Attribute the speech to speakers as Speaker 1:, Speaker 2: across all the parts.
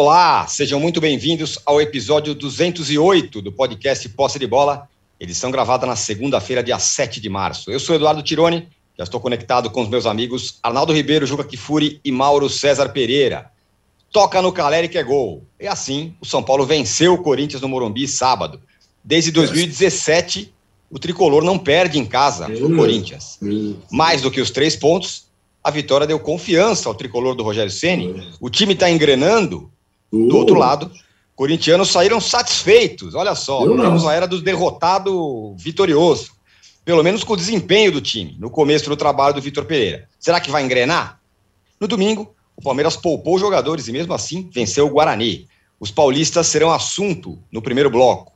Speaker 1: Olá, sejam muito bem-vindos ao episódio 208 do podcast Posse de Bola, edição gravada na segunda-feira, dia 7 de março. Eu sou Eduardo Tironi, já estou conectado com os meus amigos Arnaldo Ribeiro, Juca Kifuri e Mauro César Pereira. Toca no Caleri que é gol. E assim, o São Paulo venceu o Corinthians no Morumbi sábado. Desde 2017, o tricolor não perde em casa no Corinthians. Mais do que os três pontos, a vitória deu confiança ao tricolor do Rogério Ceni. O time está engrenando do outro lado, corintianos saíram satisfeitos. Olha só, temos a era do derrotado vitorioso. Pelo menos com o desempenho do time no começo do trabalho do Vitor Pereira. Será que vai engrenar? No domingo, o Palmeiras poupou os jogadores e mesmo assim venceu o Guarani. Os paulistas serão assunto no primeiro bloco.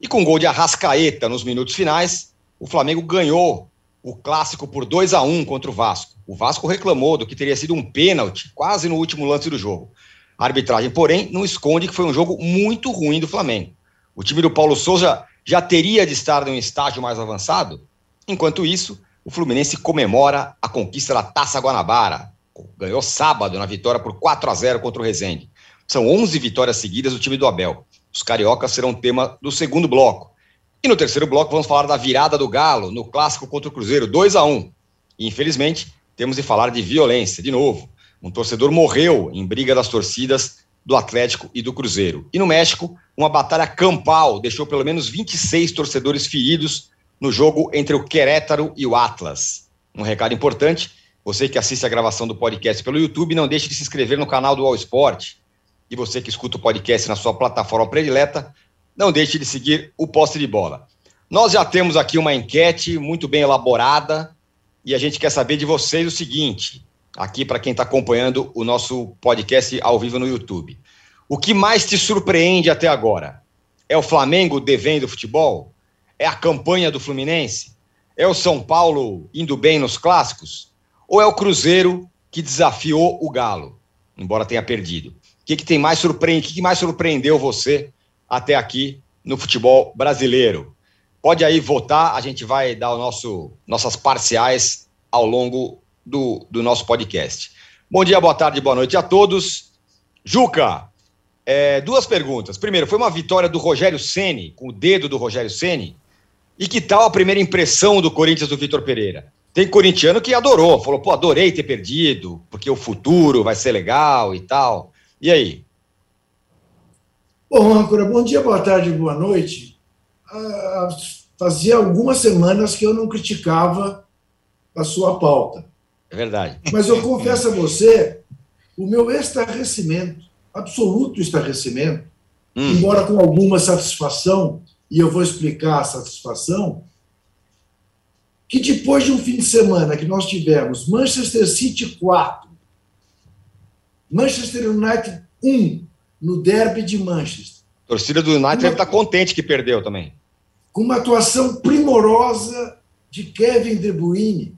Speaker 1: E com gol de Arrascaeta nos minutos finais, o Flamengo ganhou o clássico por 2 a 1 contra o Vasco. O Vasco reclamou do que teria sido um pênalti quase no último lance do jogo. A arbitragem, porém, não esconde que foi um jogo muito ruim do Flamengo. O time do Paulo Souza já teria de estar em um estágio mais avançado. Enquanto isso, o Fluminense comemora a conquista da Taça Guanabara. Ganhou sábado na vitória por 4 a 0 contra o Rezende. São 11 vitórias seguidas do time do Abel. Os cariocas serão tema do segundo bloco. E no terceiro bloco vamos falar da virada do Galo no clássico contra o Cruzeiro, 2 a 1 E infelizmente, temos de falar de violência, de novo. Um torcedor morreu em briga das torcidas do Atlético e do Cruzeiro. E no México, uma batalha campal deixou pelo menos 26 torcedores feridos no jogo entre o Querétaro e o Atlas. Um recado importante: você que assiste a gravação do podcast pelo YouTube, não deixe de se inscrever no canal do All Sport. E você que escuta o podcast na sua plataforma predileta, não deixe de seguir o Poste de Bola. Nós já temos aqui uma enquete muito bem elaborada e a gente quer saber de vocês o seguinte: aqui para quem está acompanhando o nosso podcast ao vivo no YouTube. O que mais te surpreende até agora? É o Flamengo devendo futebol? É a campanha do Fluminense? É o São Paulo indo bem nos clássicos? Ou é o Cruzeiro que desafiou o Galo, embora tenha perdido? O que, que tem mais surpreende? O que, que mais surpreendeu você até aqui no futebol brasileiro? Pode aí votar, a gente vai dar o nosso, nossas parciais ao longo do, do nosso podcast. Bom dia, boa tarde, boa noite a todos. Juca, é, duas perguntas. Primeiro, foi uma vitória do Rogério Ceni, com o dedo do Rogério Ceni. E que tal a primeira impressão do Corinthians do Vitor Pereira? Tem corintiano que adorou, falou, pô, adorei ter perdido, porque o futuro vai ser legal e tal. E aí?
Speaker 2: Bom, Âncora, bom dia, boa tarde, boa noite. Ah, fazia algumas semanas que eu não criticava a sua pauta.
Speaker 1: É verdade.
Speaker 2: Mas eu confesso a você o meu estarrecimento, absoluto estarrecimento, hum. embora com alguma satisfação, e eu vou explicar a satisfação, que depois de um fim de semana que nós tivemos Manchester City 4, Manchester United 1, no derby de Manchester.
Speaker 1: A torcida do United uma, deve estar contente que perdeu também.
Speaker 2: Com uma atuação primorosa de Kevin De Bruyne,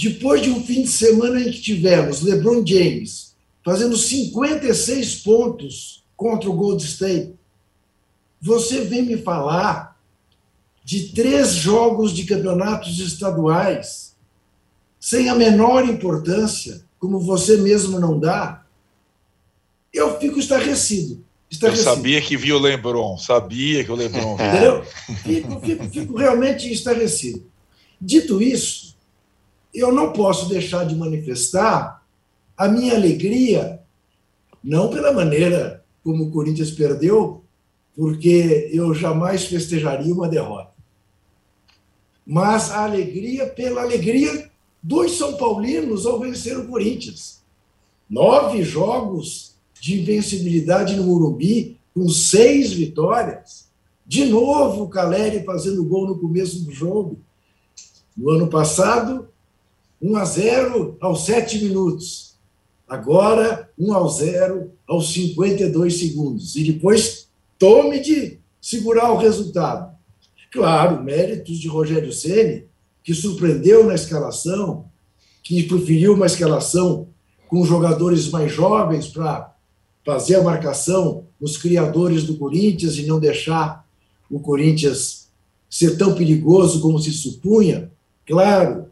Speaker 2: depois de um fim de semana em que tivemos LeBron James fazendo 56 pontos contra o Gold State, você vem me falar de três jogos de campeonatos estaduais sem a menor importância, como você mesmo não dá, eu fico estarrecido. estarrecido.
Speaker 3: Eu sabia que viu o Lebron, sabia que o Lebron.
Speaker 2: Entendeu? Fico, fico, fico realmente estarrecido. Dito isso, eu não posso deixar de manifestar a minha alegria, não pela maneira como o Corinthians perdeu, porque eu jamais festejaria uma derrota, mas a alegria pela alegria dos São Paulinos ao vencer o Corinthians. Nove jogos de invencibilidade no Morumbi, com seis vitórias. De novo o Caleri fazendo gol no começo do jogo. No ano passado, 1 a 0 aos 7 minutos. Agora, 1 a 0 aos 52 segundos. E depois, tome de segurar o resultado. Claro, méritos de Rogério Ceni, que surpreendeu na escalação, que preferiu uma escalação com jogadores mais jovens para fazer a marcação nos criadores do Corinthians e não deixar o Corinthians ser tão perigoso como se supunha. Claro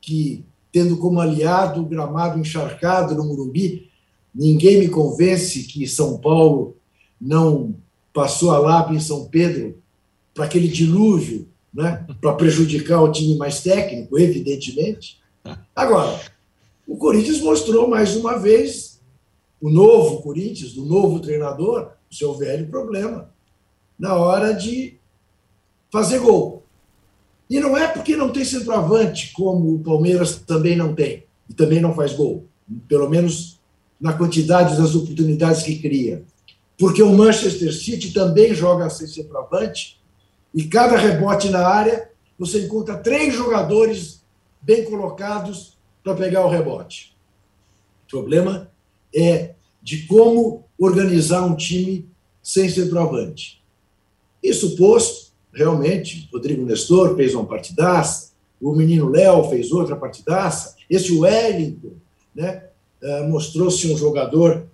Speaker 2: que tendo como aliado o gramado encharcado no Morumbi, ninguém me convence que São Paulo não passou a lápis em São Pedro para aquele dilúvio, né, para prejudicar o time mais técnico, evidentemente. Agora, o Corinthians mostrou mais uma vez o novo Corinthians, do novo treinador, o seu velho problema, na hora de fazer gol. E não é porque não tem centroavante, como o Palmeiras também não tem, e também não faz gol, pelo menos na quantidade das oportunidades que cria. Porque o Manchester City também joga sem centroavante, e cada rebote na área você encontra três jogadores bem colocados para pegar o rebote. O problema é de como organizar um time sem centroavante. Isso posto, realmente, Rodrigo Nestor fez uma partidaça, o menino Léo fez outra partidaça, esse Wellington né, eh, mostrou-se um jogador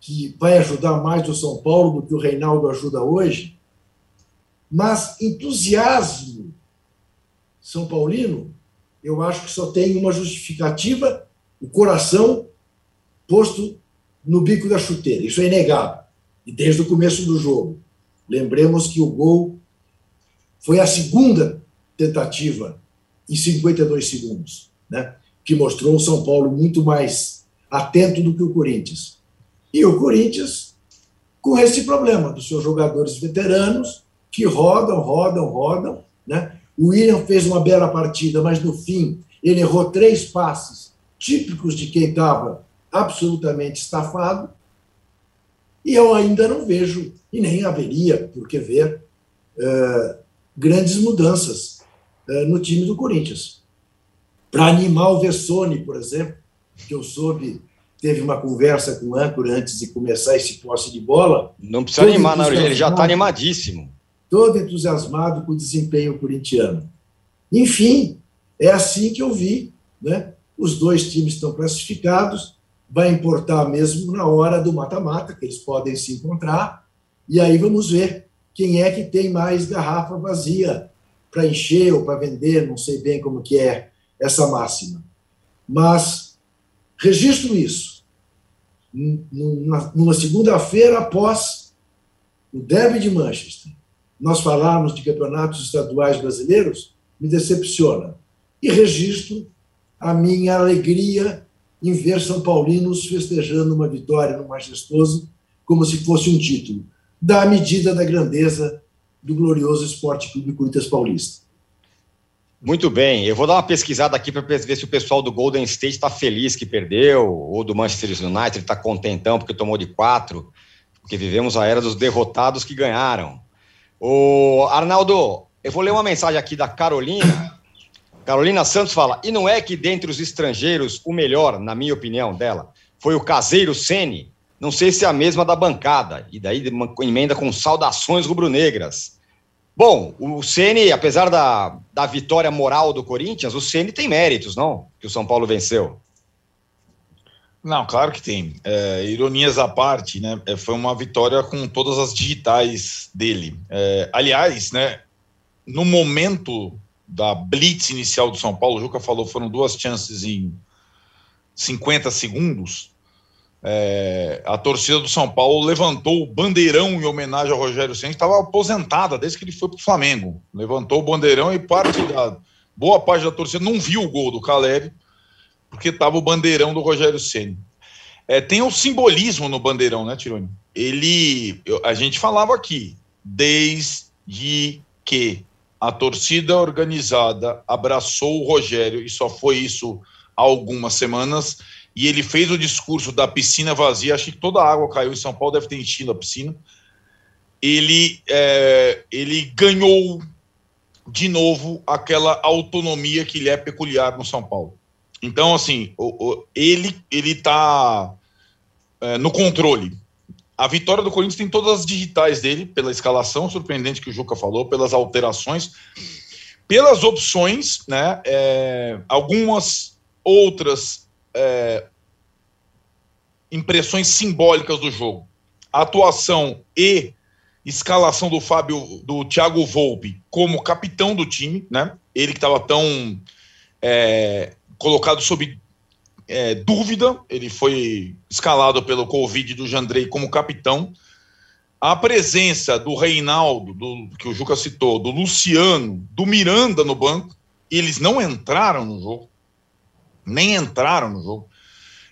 Speaker 2: que vai ajudar mais o São Paulo do que o Reinaldo ajuda hoje, mas entusiasmo São Paulino eu acho que só tem uma justificativa: o coração posto no bico da chuteira. Isso é inegável. E desde o começo do jogo. Lembremos que o gol foi a segunda tentativa em 52 segundos, né? que mostrou o São Paulo muito mais atento do que o Corinthians. E o Corinthians com esse problema dos seus jogadores veteranos que rodam, rodam, rodam, né? O William fez uma bela partida, mas no fim ele errou três passes típicos de quem estava absolutamente estafado. E eu ainda não vejo, e nem haveria por que ver, uh, grandes mudanças uh, no time do Corinthians. Para animar o Vessone, por exemplo, que eu soube, teve uma conversa com o âncora antes de começar esse posse de bola.
Speaker 1: Não precisa animar, não, ele já está animadíssimo
Speaker 2: todo entusiasmado com o desempenho corintiano. Enfim, é assim que eu vi, né? Os dois times estão classificados, vai importar mesmo na hora do mata-mata, que eles podem se encontrar, e aí vamos ver quem é que tem mais garrafa vazia para encher ou para vender, não sei bem como que é essa máxima. Mas registro isso. Numa segunda-feira após o derby de Manchester, nós falarmos de campeonatos estaduais brasileiros, me decepciona. E registro a minha alegria em ver São Paulinos festejando uma vitória no Majestoso como se fosse um título, da medida da grandeza do glorioso Esporte Clube Corinthians Paulista.
Speaker 1: Muito bem, eu vou dar uma pesquisada aqui para ver se o pessoal do Golden State está feliz que perdeu, ou do Manchester United está contentão porque tomou de quatro, porque vivemos a era dos derrotados que ganharam. O Arnaldo, eu vou ler uma mensagem aqui da Carolina. Carolina Santos fala: e não é que dentre os estrangeiros o melhor, na minha opinião dela, foi o caseiro Sene? Não sei se é a mesma da bancada. E daí uma emenda com saudações rubro-negras. Bom, o Ceni, apesar da, da vitória moral do Corinthians, o Ceni tem méritos, não? Que o São Paulo venceu.
Speaker 3: Não, claro que tem. É, ironias à parte, né? É, foi uma vitória com todas as digitais dele. É, aliás, né? No momento da blitz inicial do São Paulo, o Juca falou, foram duas chances em 50 segundos. É, a torcida do São Paulo levantou o bandeirão em homenagem ao Rogério Senna, que estava aposentada desde que ele foi para o Flamengo. Levantou o bandeirão e parte da boa parte da torcida não viu o gol do Caleri porque estava o bandeirão do Rogério Ceni. É, tem um simbolismo no bandeirão, né, Tironi? Ele, eu, a gente falava aqui, desde que a torcida organizada abraçou o Rogério, e só foi isso há algumas semanas, e ele fez o discurso da piscina vazia, acho que toda a água caiu em São Paulo, deve ter enchido a piscina. Ele, é, ele ganhou de novo aquela autonomia que lhe é peculiar no São Paulo. Então, assim, o, o, ele ele está é, no controle. A vitória do Corinthians tem todas as digitais dele, pela escalação surpreendente que o Juca falou, pelas alterações, pelas opções, né? É, algumas outras é, impressões simbólicas do jogo. A atuação e escalação do Fábio, do Thiago Volpe como capitão do time, né? Ele que estava tão é, colocado sob é, dúvida, ele foi escalado pelo Covid do Jandrei como capitão. A presença do Reinaldo, do, que o Juca citou, do Luciano, do Miranda no banco, eles não entraram no jogo. Nem entraram no jogo.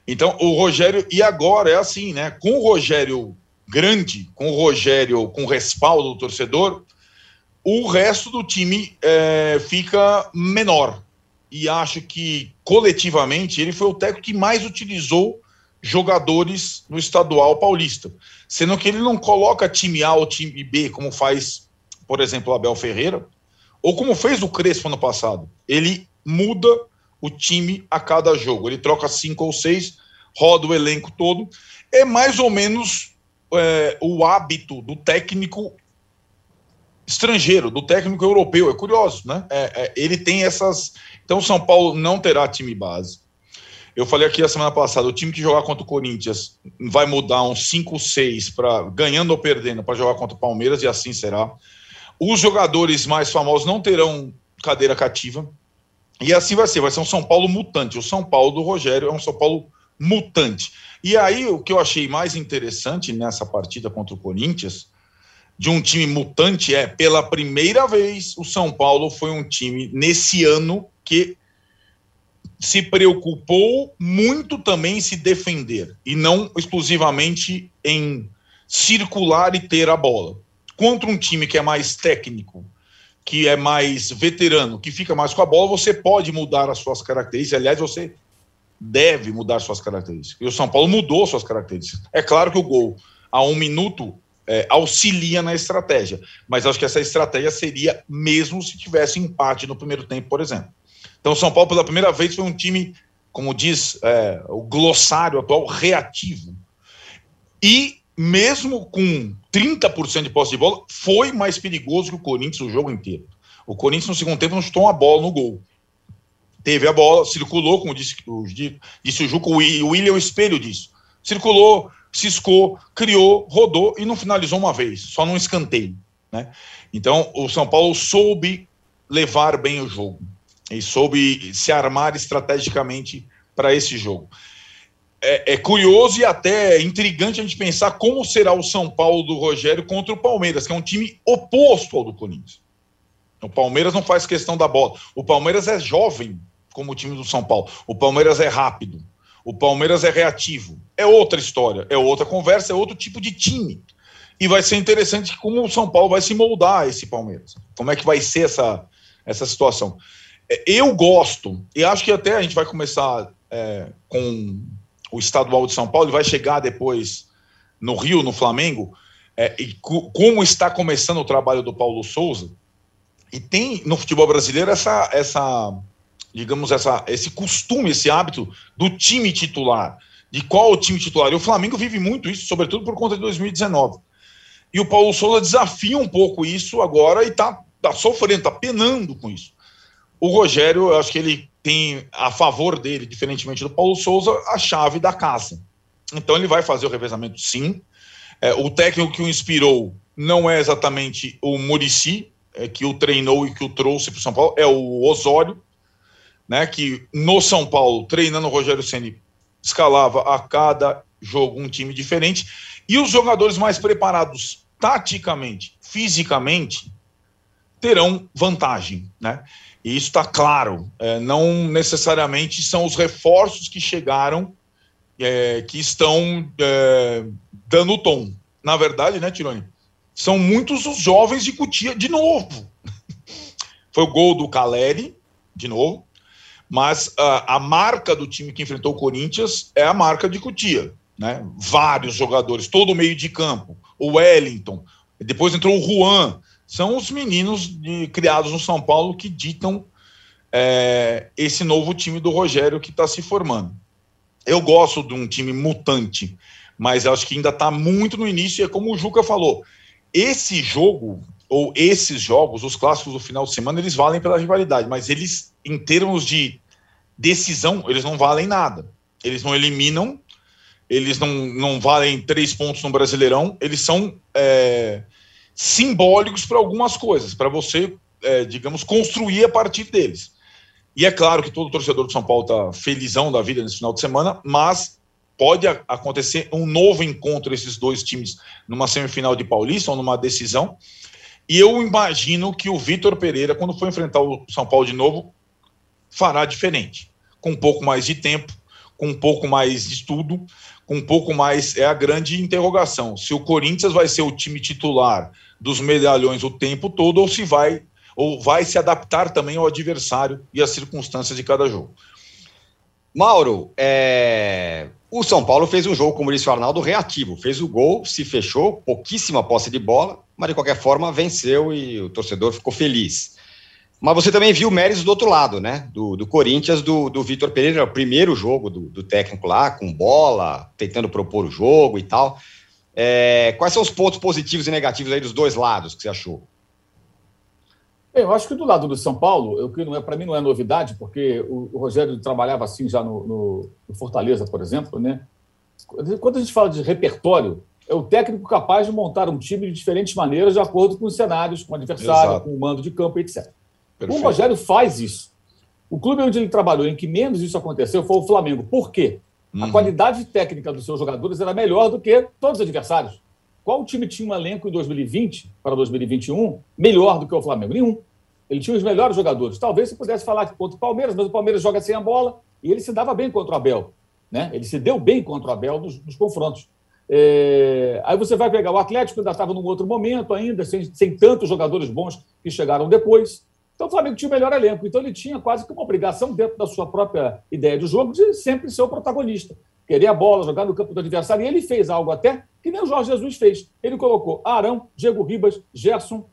Speaker 3: Então, o Rogério, e agora é assim, né? Com o Rogério grande, com o Rogério com respaldo do torcedor, o resto do time é, fica menor. E acho que, coletivamente, ele foi o técnico que mais utilizou jogadores no estadual paulista. Sendo que ele não coloca time A ou time B, como faz, por exemplo, Abel Ferreira, ou como fez o Crespo no passado. Ele muda o time a cada jogo. Ele troca cinco ou seis, roda o elenco todo. É mais ou menos é, o hábito do técnico estrangeiro, do técnico europeu. É curioso, né? É, é, ele tem essas. Então, o São Paulo não terá time base. Eu falei aqui a semana passada: o time que jogar contra o Corinthians vai mudar uns 5, 6 para ganhando ou perdendo para jogar contra o Palmeiras, e assim será. Os jogadores mais famosos não terão cadeira cativa. E assim vai ser, vai ser um São Paulo mutante. O São Paulo do Rogério é um São Paulo mutante. E aí, o que eu achei mais interessante nessa partida contra o Corinthians de um time mutante é, pela primeira vez, o São Paulo foi um time nesse ano que se preocupou muito também em se defender e não exclusivamente em circular e ter a bola. Contra um time que é mais técnico, que é mais veterano, que fica mais com a bola, você pode mudar as suas características. Aliás, você deve mudar suas características. E o São Paulo mudou suas características. É claro que o gol a um minuto é, auxilia na estratégia. Mas acho que essa estratégia seria mesmo se tivesse empate no primeiro tempo, por exemplo. Então, São Paulo, pela primeira vez, foi um time, como diz é, o glossário atual, reativo. E mesmo com 30% de posse de bola, foi mais perigoso que o Corinthians o jogo inteiro. O Corinthians, no segundo tempo, não chutou uma bola no gol. Teve a bola, circulou, como disse, disse o Juco, o William é o espelho disso. Circulou, ciscou, criou, rodou e não finalizou uma vez, só num escanteio. Né? Então, o São Paulo soube levar bem o jogo e soube se armar estrategicamente para esse jogo. É, é, curioso e até intrigante a gente pensar como será o São Paulo do Rogério contra o Palmeiras, que é um time oposto ao do Corinthians. O Palmeiras não faz questão da bola. O Palmeiras é jovem, como o time do São Paulo. O Palmeiras é rápido. O Palmeiras é reativo. É outra história, é outra conversa, é outro tipo de time. E vai ser interessante como o São Paulo vai se moldar a esse Palmeiras. Como é que vai ser essa, essa situação. É, eu gosto, e acho que até a gente vai começar é, com o estadual de São Paulo, e vai chegar depois no Rio, no Flamengo, é, e como está começando o trabalho do Paulo Souza. E tem no futebol brasileiro essa, essa digamos, essa, esse costume, esse hábito do time titular. De qual o time titular? E o Flamengo vive muito isso, sobretudo por conta de 2019. E o Paulo Souza desafia um pouco isso agora e está tá sofrendo, está penando com isso. O Rogério, eu acho que ele tem a favor dele, diferentemente do Paulo Souza, a chave da casa. Então ele vai fazer o revezamento sim. É, o técnico que o inspirou não é exatamente o Murici, é, que o treinou e que o trouxe para o São Paulo, é o Osório né, que no São Paulo, treinando o Rogério Ceni, escalava a cada jogo um time diferente, e os jogadores mais preparados taticamente, fisicamente, terão vantagem, né? E isso está claro. É, não necessariamente são os reforços que chegaram é, que estão é, dando o tom. Na verdade, né, Tironi? São muitos os jovens de Cutia de novo. Foi o gol do Caleri, de novo mas uh, a marca do time que enfrentou o Corinthians é a marca de Cutia. Né? Vários jogadores, todo o meio de campo, o Wellington, depois entrou o Juan, são os meninos de, criados no São Paulo que ditam é, esse novo time do Rogério que está se formando. Eu gosto de um time mutante, mas acho que ainda está muito no início, e é como o Juca falou, esse jogo, ou esses jogos, os clássicos do final de semana, eles valem pela rivalidade, mas eles, em termos de decisão, eles não valem nada. Eles não eliminam, eles não, não valem três pontos no Brasileirão, eles são é, simbólicos para algumas coisas, para você, é, digamos, construir a partir deles. E é claro que todo torcedor do São Paulo está felizão da vida nesse final de semana, mas pode acontecer um novo encontro esses dois times numa semifinal de Paulista ou numa decisão. E eu imagino que o Vitor Pereira, quando for enfrentar o São Paulo de novo, fará diferente, com um pouco mais de tempo, com um pouco mais de estudo, um pouco mais. É a grande interrogação: se o Corinthians vai ser o time titular dos medalhões o tempo todo ou se vai ou vai se adaptar também ao adversário e às circunstâncias de cada jogo.
Speaker 1: Mauro, é... o São Paulo fez um jogo, como disse o Arnaldo, reativo. Fez o gol, se fechou, pouquíssima posse de bola, mas de qualquer forma venceu e o torcedor ficou feliz. Mas você também viu méritos do outro lado, né? Do, do Corinthians, do, do Vitor Pereira, o primeiro jogo do, do, técnico lá, com bola, tentando propor o jogo e tal. É, quais são os pontos positivos e negativos aí dos dois lados que você achou?
Speaker 4: Eu acho que do lado do São Paulo, o que não é para mim não é novidade, porque o, o Rogério trabalhava assim já no, no, no, Fortaleza, por exemplo, né? Quando a gente fala de repertório, é o técnico capaz de montar um time de diferentes maneiras, de acordo com os cenários, com o adversário, Exato. com o mando de campo, etc. Perfeito. O Rogério faz isso. O clube onde ele trabalhou, em que menos isso aconteceu, foi o Flamengo. Por quê? Uhum. A qualidade técnica dos seus jogadores era melhor do que todos os adversários. Qual time tinha um elenco em 2020 para 2021 melhor do que o Flamengo? Nenhum. Ele tinha os melhores jogadores. Talvez você pudesse falar contra o Palmeiras, mas o Palmeiras joga sem a bola e ele se dava bem contra o Abel. Né? Ele se deu bem contra o Abel nos, nos confrontos. É... Aí você vai pegar o Atlético, ainda estava num outro momento ainda, sem, sem tantos jogadores bons que chegaram depois. Então o Flamengo tinha o melhor elenco. Então ele tinha quase que uma obrigação, dentro da sua própria ideia de jogo, de sempre ser o protagonista. Querer a bola, jogar no campo do adversário. E ele fez algo até que nem o Jorge Jesus fez. Ele colocou Arão, Diego Ribas, Gerson,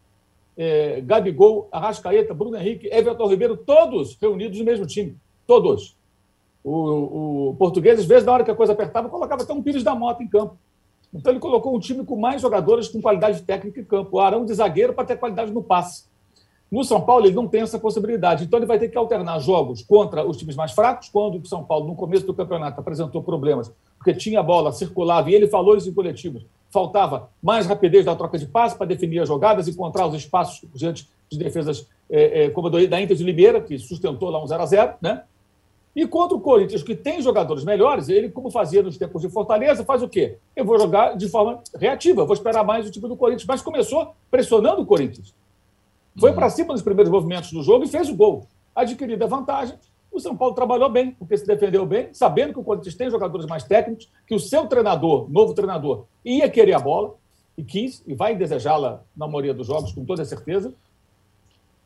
Speaker 4: eh, Gabigol, Arrascaeta, Bruno Henrique, Everton Ribeiro, todos reunidos no mesmo time. Todos. O, o português, às vezes, na hora que a coisa apertava, colocava até um Pires da Mota em campo. Então ele colocou um time com mais jogadores com qualidade técnica em campo. O Arão de zagueiro para ter qualidade no passe. No São Paulo, ele não tem essa possibilidade. Então, ele vai ter que alternar jogos contra os times mais fracos, quando o São Paulo, no começo do campeonato, apresentou problemas, porque tinha bola, circulava, e ele falou isso em coletivos. Faltava mais rapidez da troca de passe para definir as jogadas, encontrar os espaços diante de defesas é, é, como a da Inter de Limeira, que sustentou lá um 0 a 0 né? E contra o Corinthians, que tem jogadores melhores, ele, como fazia nos tempos de Fortaleza, faz o quê? Eu vou jogar de forma reativa, vou esperar mais o time do Corinthians. Mas começou pressionando o Corinthians. Foi para cima nos primeiros movimentos do jogo e fez o gol. Adquirida a vantagem, o São Paulo trabalhou bem, porque se defendeu bem, sabendo que o Corinthians tem jogadores mais técnicos, que o seu treinador, novo treinador, ia querer a bola, e quis, e vai desejá-la na maioria dos jogos, com toda certeza.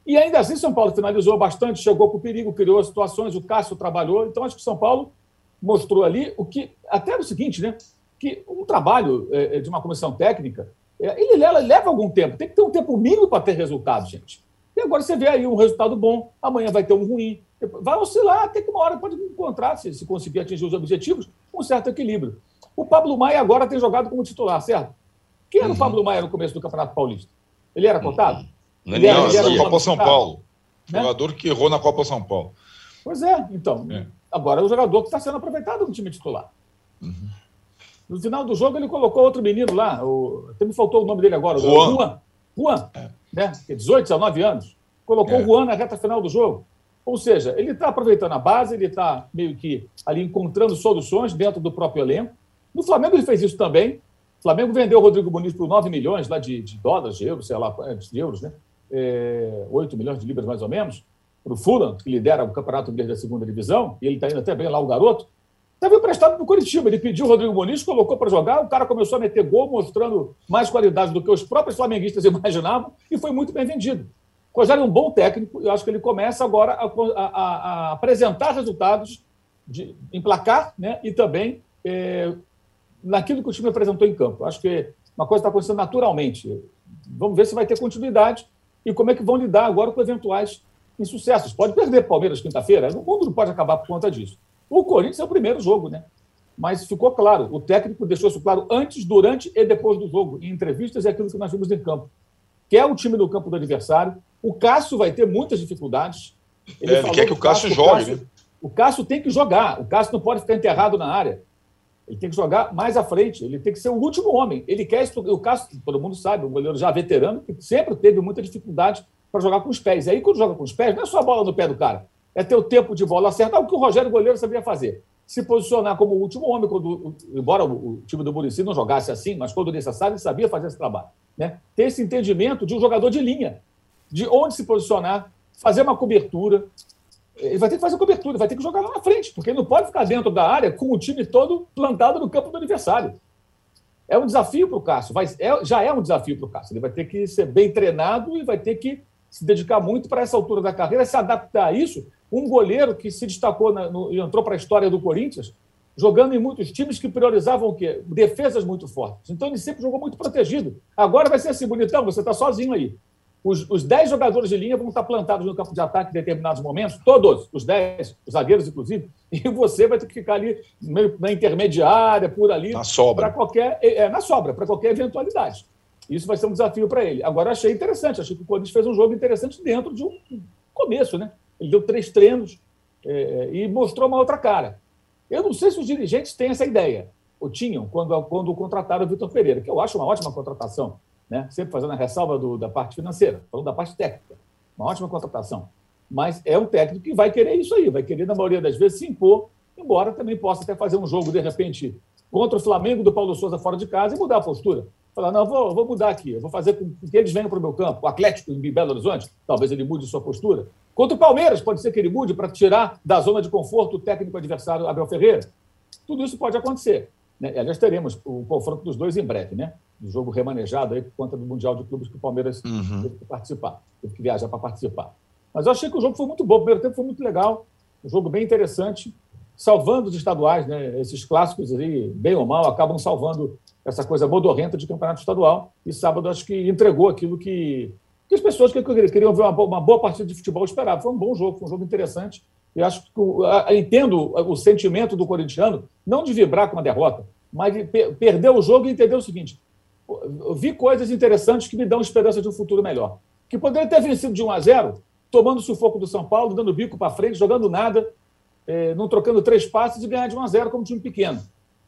Speaker 4: E ainda assim, São Paulo finalizou bastante, chegou com o perigo, criou situações, o Cássio trabalhou. Então, acho que o São Paulo mostrou ali o que, até o seguinte, né? Que um trabalho é, de uma comissão técnica ele leva, leva algum tempo. Tem que ter um tempo mínimo para ter resultado, gente. E agora você vê aí um resultado bom, amanhã vai ter um ruim. Vai oscilar, até que uma hora pode encontrar, se, se conseguir atingir os objetivos, um certo equilíbrio. O Pablo Maia agora tem jogado como titular, certo? Quem era uhum. o Pablo Maia no começo do Campeonato Paulista? Ele era cotado?
Speaker 3: Não, ele era, não, ele era Copa São Paulo. Né? Jogador que errou na Copa São Paulo.
Speaker 4: Pois é, então. É. Agora é o jogador que está sendo aproveitado no time titular. Uhum. No final do jogo, ele colocou outro menino lá, o, até me faltou o nome dele agora, Juan. Juan, Juan é. né? 18, 19 anos. Colocou é. o Juan na reta final do jogo. Ou seja, ele está aproveitando a base, ele está meio que ali encontrando soluções dentro do próprio elenco. No Flamengo ele fez isso também. O Flamengo vendeu o Rodrigo Muniz por 9 milhões lá de, de dólares, de euros, sei lá, de euros, né? É, 8 milhões de libras mais ou menos, para o Fulham, que lidera o campeonato inglês da segunda divisão, e ele está indo até bem lá, o garoto. Estava emprestado para o Curitiba. Ele pediu o Rodrigo Muniz, colocou para jogar. O cara começou a meter gol, mostrando mais qualidade do que os próprios flamenguistas imaginavam, e foi muito bem vendido. O Rogério é um bom técnico, eu acho que ele começa agora a, a, a apresentar resultados de, em placar né, e também é, naquilo que o time apresentou em campo. Acho que uma coisa está acontecendo naturalmente. Vamos ver se vai ter continuidade e como é que vão lidar agora com eventuais insucessos. Pode perder Palmeiras quinta-feira, o mundo não pode acabar por conta disso. O Corinthians é o primeiro jogo, né? Mas ficou claro, o técnico deixou isso claro antes, durante e depois do jogo, em entrevistas e aquilo que nós vimos em campo. Quer o time do campo do adversário. O Cássio vai ter muitas dificuldades.
Speaker 3: Ele, é, ele quer que o Cássio, Cássio jogue, o Cássio, né?
Speaker 4: O Cássio tem que jogar. O Cássio não pode ficar enterrado na área. Ele tem que jogar mais à frente. Ele tem que ser o último homem. Ele quer o Cássio, todo mundo sabe, um goleiro já veterano, que sempre teve muita dificuldade para jogar com os pés. E aí, quando joga com os pés, não é só a bola no pé do cara. É ter o tempo de bola acertar, o que o Rogério Goleiro sabia fazer. Se posicionar como o último homem, quando, embora o time do Murici não jogasse assim, mas quando necessário, ele sabia fazer esse trabalho. Né? Ter esse entendimento de um jogador de linha, de onde se posicionar, fazer uma cobertura. Ele vai ter que fazer cobertura, vai ter que jogar lá na frente, porque ele não pode ficar dentro da área com o time todo plantado no campo do adversário. É um desafio para o Cássio, vai, é, já é um desafio para o Cássio. Ele vai ter que ser bem treinado e vai ter que se dedicar muito para essa altura da carreira, se adaptar a isso. Um goleiro que se destacou na, no, e entrou para a história do Corinthians, jogando em muitos times que priorizavam o quê? Defesas muito fortes. Então ele sempre jogou muito protegido. Agora vai ser assim, bonitão, você está sozinho aí. Os, os 10 jogadores de linha vão estar plantados no campo de ataque em determinados momentos, todos, os 10, os zagueiros, inclusive, e você vai ter que ficar ali na intermediária, por ali.
Speaker 3: Na sobra.
Speaker 4: Para qualquer. É, na sobra, para qualquer eventualidade. Isso vai ser um desafio para ele. Agora, achei interessante, achei que o Corinthians fez um jogo interessante dentro de um começo, né? Ele deu três treinos é, e mostrou uma outra cara. Eu não sei se os dirigentes têm essa ideia, ou tinham, quando, quando contrataram o Vitor Pereira, que eu acho uma ótima contratação né? sempre fazendo a ressalva do, da parte financeira, falando da parte técnica. Uma ótima contratação. Mas é um técnico que vai querer isso aí, vai querer, na maioria das vezes, se impor, embora também possa até fazer um jogo, de repente, contra o Flamengo do Paulo Souza fora de casa e mudar a postura. Falar, não, vou, vou mudar aqui, eu vou fazer com que eles venham para o meu campo. O Atlético em Belo Horizonte, talvez ele mude sua postura. Contra o Palmeiras, pode ser que ele mude para tirar da zona de conforto o técnico adversário Abel Ferreira. Tudo isso pode acontecer. Né? Aliás, teremos o confronto dos dois em breve, né? do jogo remanejado aí por conta do Mundial de Clubes que o Palmeiras uhum. teve que participar, teve que viajar para participar. Mas eu achei que o jogo foi muito bom, o primeiro tempo foi muito legal, um jogo bem interessante, salvando os estaduais, né? Esses clássicos aí, bem ou mal, acabam salvando essa coisa modorrenta de campeonato estadual. E sábado acho que entregou aquilo que, que as pessoas que queriam ver uma boa, partida de futebol esperavam. Foi um bom jogo, foi um jogo interessante. E acho que entendo o sentimento do corintiano, não de vibrar com uma derrota, mas de perder o jogo e entender o seguinte: vi coisas interessantes que me dão esperança de um futuro melhor. Que poderia ter vencido de 1 a 0, tomando o sufoco do São Paulo, dando bico para frente, jogando nada, é, não trocando três passes e ganhar de 1 a 0 como time pequeno.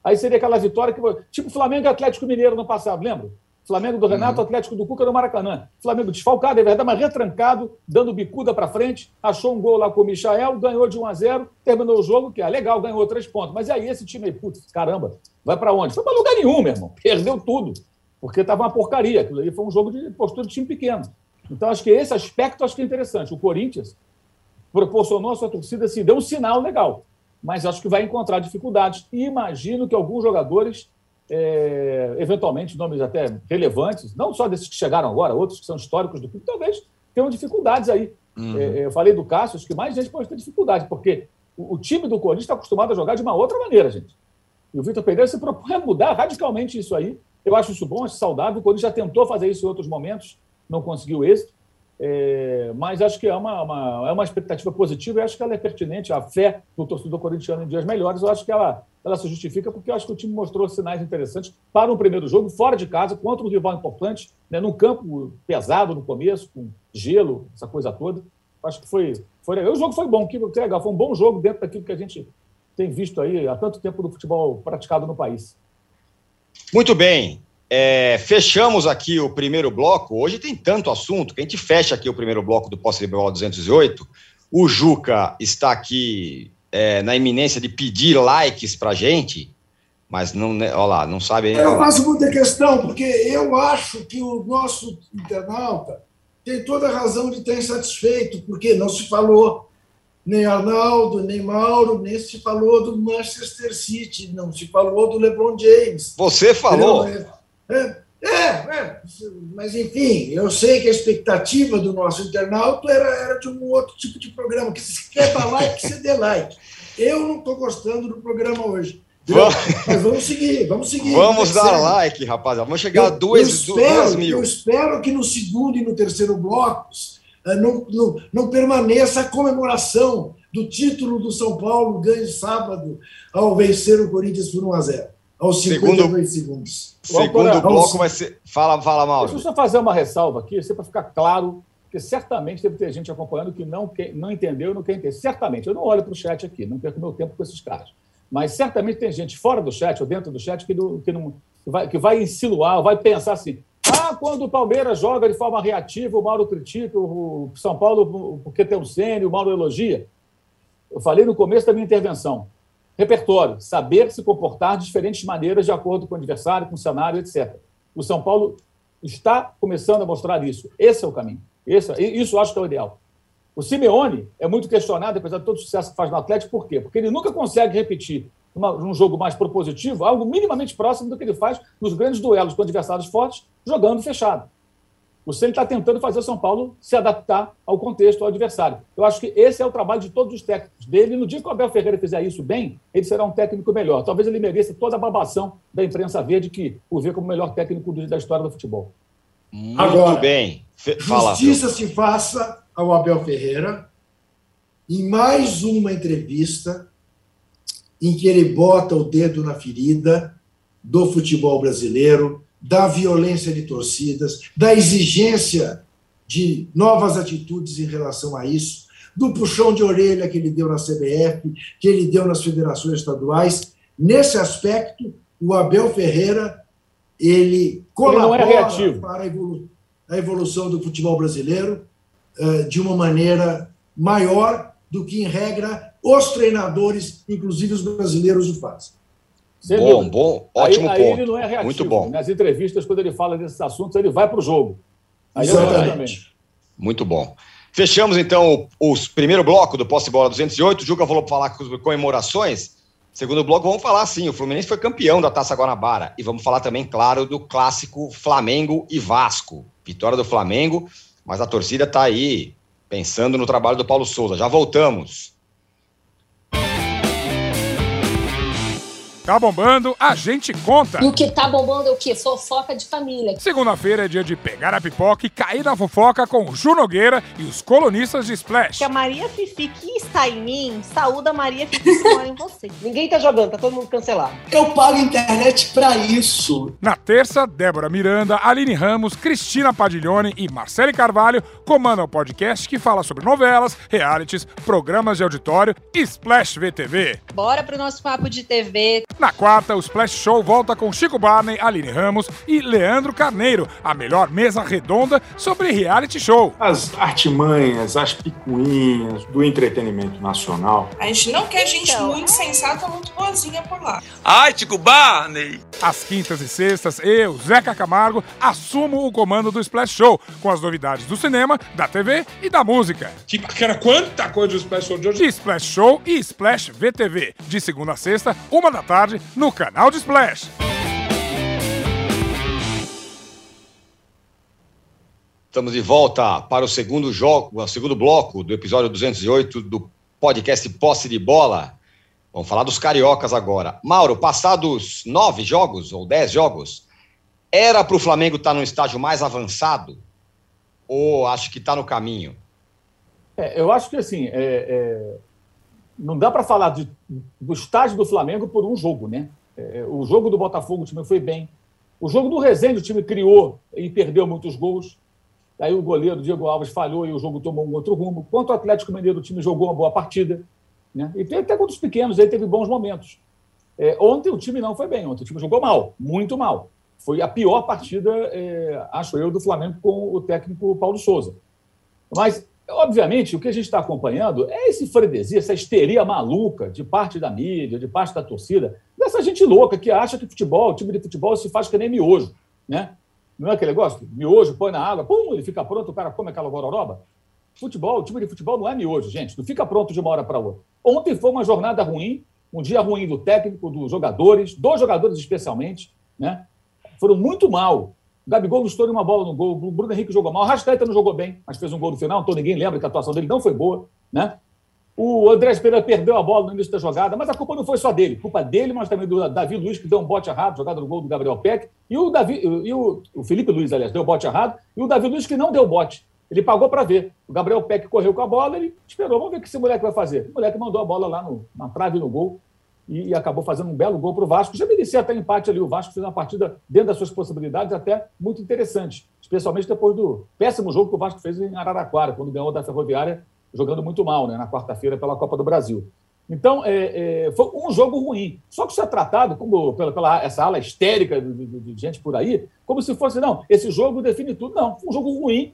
Speaker 4: Aí seria aquela vitória que. Tipo Flamengo e Atlético Mineiro no passado, lembra? Flamengo do Renato, uhum. Atlético do Cuca no Maracanã. Flamengo desfalcado, é verdade, mas retrancado, dando bicuda para frente, achou um gol lá com o Michael, ganhou de 1 a 0 terminou o jogo, que é legal, ganhou três pontos. Mas aí esse time aí, putz, caramba, vai para onde? Foi para lugar nenhum, meu irmão. Perdeu tudo porque estava uma porcaria. Aquilo ali foi um jogo de postura de time pequeno. Então, acho que esse aspecto acho que é interessante. O Corinthians proporcionou à sua torcida, assim, deu um sinal legal, mas acho que vai encontrar dificuldades. E imagino que alguns jogadores, é, eventualmente, nomes até relevantes, não só desses que chegaram agora, outros que são históricos do clube, talvez tenham dificuldades aí. Uhum. É, eu falei do Cássio, acho que mais gente pode ter dificuldade, porque o, o time do Corinthians está acostumado a jogar de uma outra maneira, gente. E o Vitor Pereira se propõe a mudar radicalmente isso aí eu acho isso bom, acho saudável. O Corinthians já tentou fazer isso em outros momentos, não conseguiu êxito. É, mas acho que é uma, uma, é uma expectativa positiva e acho que ela é pertinente. A fé do torcedor corintiano em dias melhores, eu acho que ela, ela se justifica, porque eu acho que o time mostrou sinais interessantes para um primeiro jogo, fora de casa, contra um rival importante, né, num campo pesado no começo, com gelo, essa coisa toda. Acho que foi, foi legal. O jogo foi bom, que, legal. Foi um bom jogo dentro daquilo que a gente tem visto aí há tanto tempo do futebol praticado no país.
Speaker 1: Muito bem. É, fechamos aqui o primeiro bloco. Hoje tem tanto assunto que a gente fecha aqui o primeiro bloco do Posse Liberal 208. O Juca está aqui é, na iminência de pedir likes para gente, mas não, né, olha lá, não sabe.
Speaker 2: Eu faço muita questão, porque eu acho que o nosso internauta tem toda a razão de estar insatisfeito, porque não se falou nem Arnaldo, nem Mauro, nem se falou do Manchester City, não se falou do LeBron James.
Speaker 1: Você falou?
Speaker 2: É, é, mas enfim, eu sei que a expectativa do nosso internauta era, era de um outro tipo de programa, que se quer dar like, você dê like. Eu não estou gostando do programa hoje. Vamos. Mas vamos seguir, vamos seguir.
Speaker 1: Vamos dar segue. like, rapaziada. Vamos chegar eu, a duas, eu espero, duas mil.
Speaker 2: Eu espero que no segundo e no terceiro blocos eh, não, não, não permaneça a comemoração do título do São Paulo ganho sábado ao vencer o Corinthians por 1 a 0 aos 52 segundo, segundos.
Speaker 1: Segundo bloco vai ser. Fala, fala, Mauro.
Speaker 4: Deixa eu só fazer uma ressalva aqui, para ficar claro, porque certamente deve ter gente acompanhando que não, que, não entendeu e não quer entender. Certamente, eu não olho para o chat aqui, não perco meu tempo com esses caras. Mas certamente tem gente fora do chat ou dentro do chat que, do, que, não, que, vai, que vai insinuar, vai pensar assim: ah, quando o Palmeiras joga de forma reativa, o Mauro critica, o São Paulo porque tem o Sênio, o Mauro elogia. Eu falei no começo da minha intervenção. Repertório, saber se comportar de diferentes maneiras de acordo com o adversário, com o cenário, etc. O São Paulo está começando a mostrar isso. Esse é o caminho. Esse, isso eu acho que é o ideal. O Simeone é muito questionado, apesar de todo o sucesso que faz no Atlético, por quê? Porque ele nunca consegue repetir num jogo mais propositivo algo minimamente próximo do que ele faz nos grandes duelos com adversários fortes, jogando fechado. O Ceni está tentando fazer o São Paulo se adaptar ao contexto, ao adversário. Eu acho que esse é o trabalho de todos os técnicos dele. No dia que o Abel Ferreira fizer isso bem, ele será um técnico melhor. Talvez ele mereça toda a babação da imprensa verde que o vê como o melhor técnico da história do futebol.
Speaker 1: Muito Agora, bem.
Speaker 2: Fala, justiça se faça ao Abel Ferreira em mais uma entrevista em que ele bota o dedo na ferida do futebol brasileiro, da violência de torcidas, da exigência de novas atitudes em relação a isso, do puxão de orelha que ele deu na CBF, que ele deu nas federações estaduais. Nesse aspecto, o Abel Ferreira ele colabora ele é para a evolução do futebol brasileiro uh, de uma maneira maior do que, em regra, os treinadores, inclusive os brasileiros, o fazem.
Speaker 1: Sem bom, dúvida. bom, ótimo
Speaker 4: aí,
Speaker 1: ponto.
Speaker 4: Aí ele não é reativo.
Speaker 1: Muito bom.
Speaker 4: Nas entrevistas, quando ele fala desses assuntos, ele vai para o jogo.
Speaker 1: Aí Exatamente. Muito bom. Fechamos, então, o primeiro bloco do Posse Bola 208. O Juca falou para falar com comemorações. Segundo bloco, vamos falar sim. O Fluminense foi campeão da Taça Guanabara. E vamos falar também, claro, do clássico Flamengo e Vasco. Vitória do Flamengo, mas a torcida está aí pensando no trabalho do Paulo Souza. Já voltamos.
Speaker 5: Tá bombando, a gente conta.
Speaker 6: E o que tá bombando é o quê? Fofoca de família.
Speaker 5: Segunda-feira é dia de pegar a pipoca e cair na fofoca com o Ju Nogueira e os colunistas de Splash.
Speaker 7: Que a Maria Fifi que está em mim, saúda a Maria Fifi que mora em você. Ninguém tá jogando, tá todo mundo cancelado.
Speaker 2: Eu pago internet pra isso.
Speaker 5: Na terça, Débora Miranda, Aline Ramos, Cristina Padiglione e Marcele Carvalho comandam o podcast que fala sobre novelas, realities, programas de auditório e Splash VTV.
Speaker 7: Bora pro nosso papo de TV.
Speaker 5: Na quarta, o Splash Show volta com Chico Barney, Aline Ramos e Leandro Carneiro, a melhor mesa redonda sobre reality show.
Speaker 8: As artimanhas, as picuinhas do entretenimento nacional.
Speaker 9: A gente não quer gente então, muito sensata, muito boazinha por lá.
Speaker 10: Ai, Chico Barney!
Speaker 5: Às quintas e sextas, eu, Zeca Camargo, assumo o comando do Splash Show, com as novidades do cinema, da TV e da música.
Speaker 11: Que, era quanta coisa do Splash Show de hoje?
Speaker 5: Splash Show e Splash VTV, de segunda a sexta, uma da tarde tarde no canal de Splash.
Speaker 1: Estamos de volta para o segundo jogo, o segundo bloco do episódio 208 do podcast Posse de Bola. Vamos falar dos cariocas agora. Mauro, passados nove jogos ou dez jogos, era para o Flamengo estar tá no estágio mais avançado? Ou acho que está no caminho?
Speaker 4: É, eu acho que assim, é, é não dá para falar de, do estágio do Flamengo por um jogo, né? É, o jogo do Botafogo, o time foi bem. O jogo do Resende, o time criou e perdeu muitos gols. Aí o goleiro Diego Alves falhou e o jogo tomou um outro rumo. Quanto ao Atlético Mineiro, o time jogou uma boa partida. Né? E tem até contra os pequenos, aí teve bons momentos. É, ontem o time não foi bem, ontem o time jogou mal, muito mal. Foi a pior partida, é, acho eu, do Flamengo com o técnico Paulo Souza. Mas Obviamente, o que a gente está acompanhando é esse frenesia, essa histeria maluca de parte da mídia, de parte da torcida, dessa gente louca que acha que futebol, time de futebol se faz que nem miojo, né? Não é aquele negócio? Miojo, põe na água, pum, ele fica pronto, o cara come aquela gororoba. Futebol, time de futebol não é miojo, gente, não fica pronto de uma hora para outra. Ontem foi uma jornada ruim, um dia ruim do técnico, dos jogadores, dos jogadores especialmente, né? Foram muito mal. Gabigol estourou uma bola no gol. O Bruno Henrique jogou mal. O Rascaeta não jogou bem, mas fez um gol no final. Então ninguém lembra que a atuação dele não foi boa. Né? O André Pereira perdeu a bola no início da jogada, mas a culpa não foi só dele. Culpa dele, mas também do Davi Luiz, que deu um bote errado, jogada no gol do Gabriel Peck. E o, Davi, e o, o Felipe Luiz, aliás, deu bote errado. E o Davi Luiz, que não deu bote. Ele pagou para ver. O Gabriel Peck correu com a bola, ele esperou. Vamos ver o que esse moleque vai fazer. O moleque mandou a bola lá no, na trave no gol e, e acabou fazendo um belo gol para o Vasco. Já merecia até empate ali. O Vasco fez uma partida dentro das suas possibilidades, até muito interessante, especialmente depois do péssimo jogo que o Vasco fez em Araraquara, quando ganhou da Ferroviária, jogando muito mal né, na quarta-feira pela Copa do Brasil. Então, é, é, foi um jogo ruim. Só que isso é tratado como, pela, pela essa ala histérica de, de, de, gente por aí, como se fosse, não, esse jogo define tudo. Não, foi um jogo ruim.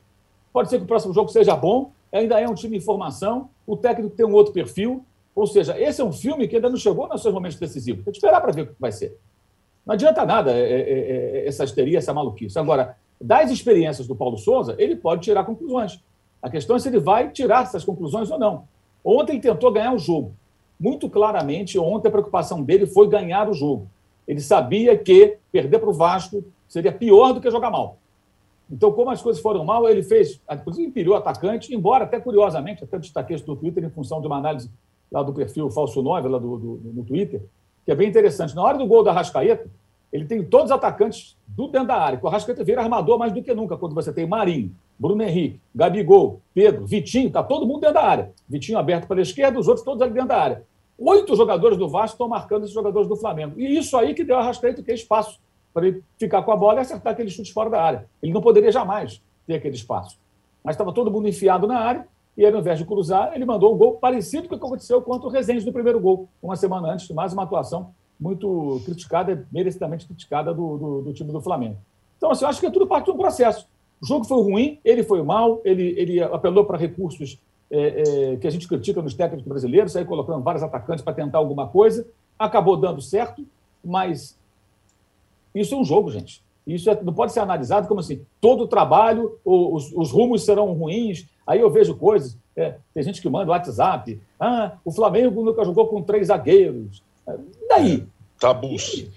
Speaker 4: Pode ser que o próximo jogo seja bom. Ainda é um time em formação. O técnico tem um outro perfil. Ou seja, esse é um filme que ainda não chegou nos seus momentos decisivos. Tem que esperar para ver o que vai ser. Não adianta nada é, é, é, essa histeria, essa maluquice. Agora, das experiências do Paulo Souza, ele pode tirar conclusões. A questão é se ele vai tirar essas conclusões ou não. Ontem ele tentou ganhar o jogo. Muito claramente, ontem a preocupação dele foi ganhar o jogo. Ele sabia que perder para o Vasco seria pior do que jogar mal. Então, como as coisas foram mal, ele fez, inclusive empilhou atacante, embora até curiosamente, até destaquei isso no Twitter em função de uma análise lá do perfil Falso 9, lá do, do, no Twitter, que é bem interessante. Na hora do gol da Rascaeta, ele tem todos os atacantes do dentro da área. O Arrascaeta vira armador mais do que nunca, quando você tem Marinho, Bruno Henrique, Gabigol, Pedro, Vitinho, está todo mundo dentro da área. Vitinho aberto pela esquerda, os outros todos ali dentro da área. Oito jogadores do Vasco estão marcando esses jogadores do Flamengo. E isso aí que deu a Arrascaeta ter espaço para ele ficar com a bola e acertar aquele chute fora da área. Ele não poderia jamais ter aquele espaço. Mas estava todo mundo enfiado na área e ao invés de cruzar, ele mandou um gol parecido com o que aconteceu contra o Rezende no primeiro gol, uma semana antes, mais uma atuação muito criticada, merecidamente criticada do, do, do, time do Flamengo. Então, assim, eu acho que é tudo parte de um processo. O jogo foi ruim, ele foi mal, ele, ele apelou para recursos é, é, que a gente critica nos técnicos brasileiros, aí colocando vários atacantes para tentar alguma coisa, acabou dando certo, mas isso é um jogo, gente. Isso é, não pode ser analisado como assim, todo o trabalho, os, os rumos serão ruins. Aí eu vejo coisas, é, tem gente que manda WhatsApp, ah, o Flamengo nunca jogou com três zagueiros, e daí? É,
Speaker 3: tabus.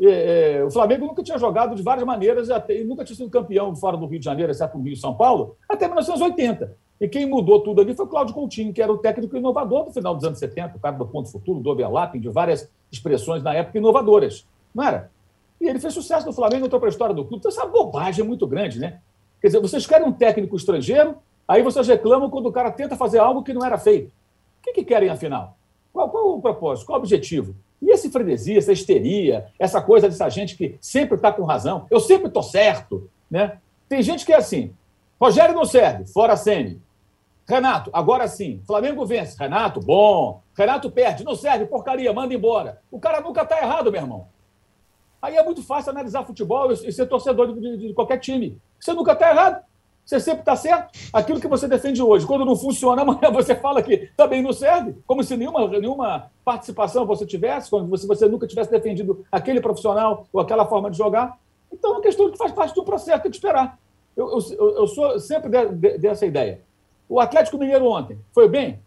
Speaker 4: É, é, o Flamengo nunca tinha jogado de várias maneiras, até, e nunca tinha sido campeão fora do Rio de Janeiro, exceto no Rio e São Paulo, até 1980. E quem mudou tudo ali foi o Cláudio Coutinho, que era o técnico inovador do final dos anos 70, o cara do ponto futuro, do overlapping, de várias expressões na época inovadoras. Não era? E ele fez sucesso no Flamengo, entrou para a história do clube. Então, essa bobagem é muito grande, né? Quer dizer, vocês querem um técnico estrangeiro, aí vocês reclamam quando o cara tenta fazer algo que não era feito. O que, que querem, afinal? Qual, qual o propósito? Qual o objetivo? E esse frenesia, essa histeria, essa coisa dessa gente que sempre está com razão, eu sempre estou certo. Né? Tem gente que é assim: Rogério não serve, fora Sene. Renato, agora sim. Flamengo vence. Renato, bom. Renato perde, não serve, porcaria, manda embora. O cara nunca está errado, meu irmão. Aí é muito fácil analisar futebol e ser torcedor de, de, de qualquer time. Você nunca está errado. Você sempre está certo. Aquilo que você defende hoje, quando não funciona, amanhã você fala que também não serve, como se nenhuma, nenhuma participação você tivesse, como se você nunca tivesse defendido aquele profissional ou aquela forma de jogar. Então é uma questão que faz parte do processo, tem que esperar. Eu, eu, eu sou sempre de, de, dessa ideia. O Atlético Mineiro ontem foi bem?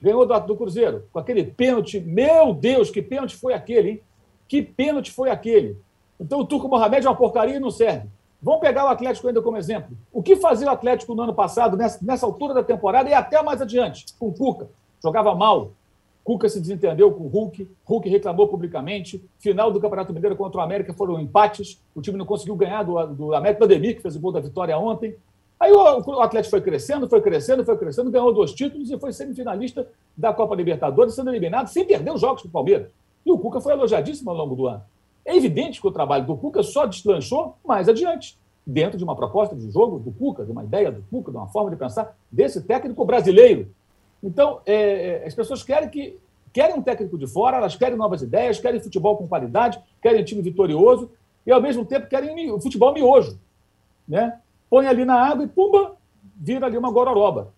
Speaker 4: Ganhou do, do Cruzeiro, com aquele pênalti. Meu Deus, que pênalti foi aquele, hein? Que pênalti foi aquele? Então o Turco Mohamed é uma porcaria e não serve. Vamos pegar o Atlético ainda como exemplo. O que fazia o Atlético no ano passado, nessa, nessa altura da temporada e até mais adiante, com o Cuca? Jogava mal. Cuca se desentendeu com o Hulk, Hulk reclamou publicamente. Final do Campeonato Mineiro contra o América foram empates. O time não conseguiu ganhar do, do América do Ademir, que fez o gol da vitória ontem. Aí o, o Atlético foi crescendo, foi crescendo, foi crescendo, ganhou dois títulos e foi semifinalista da Copa Libertadores, sendo eliminado sem perder os jogos para o Palmeiras. E o Cuca foi elogiadíssimo ao longo do ano. É evidente que o trabalho do Cuca só deslanchou mais adiante, dentro de uma proposta de jogo do Cuca, de uma ideia do Cuca, de uma forma de pensar desse técnico brasileiro. Então, é, é, as pessoas querem que querem um técnico de fora, elas querem novas ideias, querem futebol com qualidade, querem time vitorioso e, ao mesmo tempo, querem futebol miojo. Né? Põe ali na água e, pumba, vira ali uma gororoba.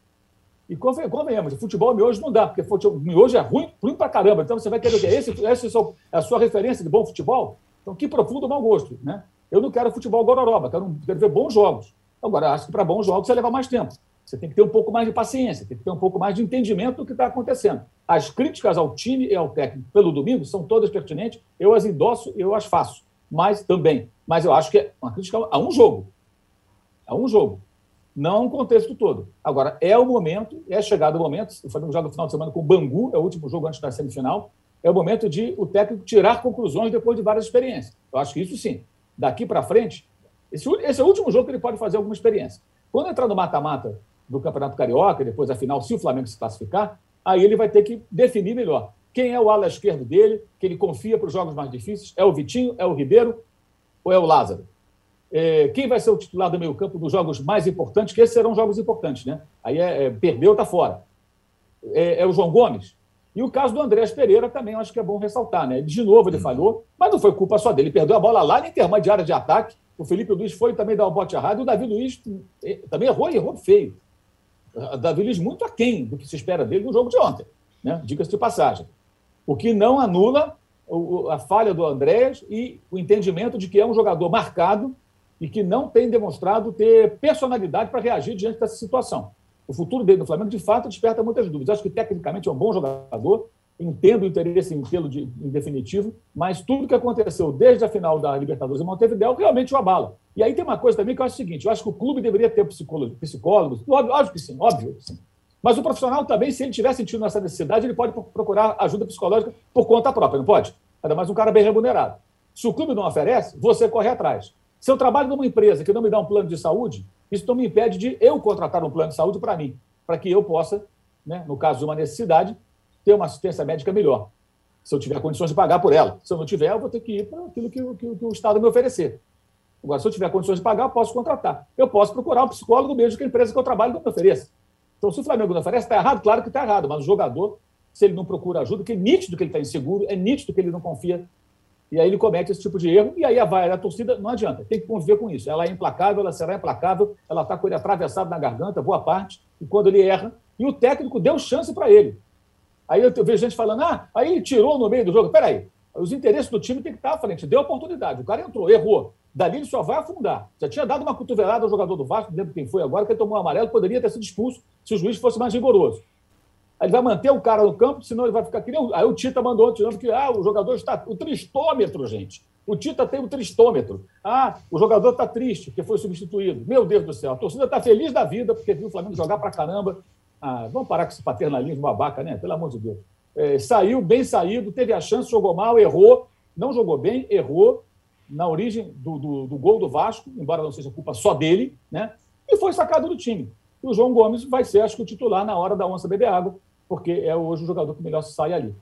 Speaker 4: E convenhamos, futebol miojo não dá, porque futebol, miojo é ruim, ruim pra caramba. Então você vai querer o quê? Esse, essa é a sua referência de bom futebol? Então que profundo mau gosto, né? Eu não quero futebol gororoba, quero, quero ver bons jogos. Agora, acho que para bons jogos você leva mais tempo. Você tem que ter um pouco mais de paciência, tem que ter um pouco mais de entendimento do que está acontecendo. As críticas ao time e ao técnico pelo domingo são todas pertinentes, eu as endosso, eu as faço, mas também. Mas eu acho que é uma crítica a um jogo. A um jogo não um contexto todo. Agora, é o momento, é chegado o momento, o Flamengo joga no final de semana com o Bangu, é o último jogo antes da semifinal, é o momento de o técnico tirar conclusões depois de várias experiências. Eu acho que isso sim. Daqui para frente, esse, esse, é o último jogo que ele pode fazer alguma experiência. Quando entrar no mata-mata do Campeonato Carioca, depois da final, se o Flamengo se classificar, aí ele vai ter que definir melhor quem é o ala esquerdo dele, que ele confia para os jogos mais difíceis. É o Vitinho, é o Ribeiro ou é o Lázaro? É, quem vai ser o titular do meio-campo dos jogos mais importantes, que esses serão jogos importantes, né? Aí é, é perdeu, está fora. É, é, o João Gomes. E o caso do Andrés Pereira também acho que é bom ressaltar, né? De novo ele falhou, mas não foi culpa só dele. Ele perdeu a bola lá na intermediária de ataque. O Felipe Luiz foi também dar o bote errado. E o Davi Luiz eh, também errou e errou feio. O Davi Luiz muito aquém do que se espera dele no jogo de ontem. né? diga-se de passagem. O que não anula a falha do Andréas e o entendimento de que é um jogador marcado e que não tem demonstrado ter personalidade para reagir diante dessa situação. O futuro dele no Flamengo, de fato, desperta muitas dúvidas. Acho que tecnicamente é um bom jogador, entendo o interesse em tê-lo de, em definitivo, mas tudo que aconteceu desde a final da Libertadores em Montevideo realmente o abala. E aí tem uma coisa também que eu acho o seguinte: eu acho que o clube deveria ter psicólogos, psicólogos óbvio, que sim, óbvio que sim. Mas o profissional também, se ele estiver sentindo essa necessidade, ele pode procurar ajuda psicológica por conta própria, não pode? Ainda mais um cara bem remunerado. Se o clube não oferece, você corre atrás. Se eu trabalho numa empresa que não me dá um plano de saúde, isso não me impede de eu contratar um plano de saúde para mim, para que eu possa, né, no caso de uma necessidade, ter uma assistência médica melhor. Se eu tiver condições de pagar por ela. Se eu não tiver, eu vou ter que ir para aquilo que, que, que o Estado me oferecer. Agora, se eu tiver condições de pagar, eu posso contratar. Eu posso procurar um psicólogo mesmo que a empresa que eu trabalho não me ofereça. Então, se o Flamengo não oferece, está errado? Claro que está errado, mas o jogador, se ele não procura ajuda, que é nítido que ele está inseguro, é nítido que ele não confia, e aí ele comete esse tipo de erro, e aí a vai a torcida não adianta, tem que conviver com isso. Ela é implacável, ela será implacável, ela está com ele atravessado na garganta, boa parte, e quando ele erra, e o técnico deu chance para ele. Aí eu vejo gente falando, ah, aí ele tirou no meio do jogo. Peraí, os interesses do time tem que estar à frente. Deu oportunidade. O cara entrou, errou. Dali ele só vai afundar. Já tinha dado uma cotovelada ao jogador do Vasco, não lembro quem foi agora, que ele tomou um amarelo, poderia ter sido expulso se o juiz fosse mais rigoroso. Ele vai manter o cara no campo, senão ele vai ficar. Aí o Tita mandou tirando que ah, o jogador está. O tristômetro, gente. O Tita tem o tristômetro. Ah, o jogador está triste, porque foi substituído. Meu Deus do céu, a torcida está feliz da vida, porque viu o Flamengo jogar para caramba. Ah, vamos parar com esse paternalismo babaca, né? Pelo amor de Deus. É, saiu bem saído, teve a chance, jogou mal, errou, não jogou bem, errou, na origem do, do, do, gol do Vasco, embora não seja culpa só dele, né? E foi sacado do time. E o João Gomes vai ser, acho que, o titular na hora da onça beber água, porque é hoje o jogador que melhor sai ali.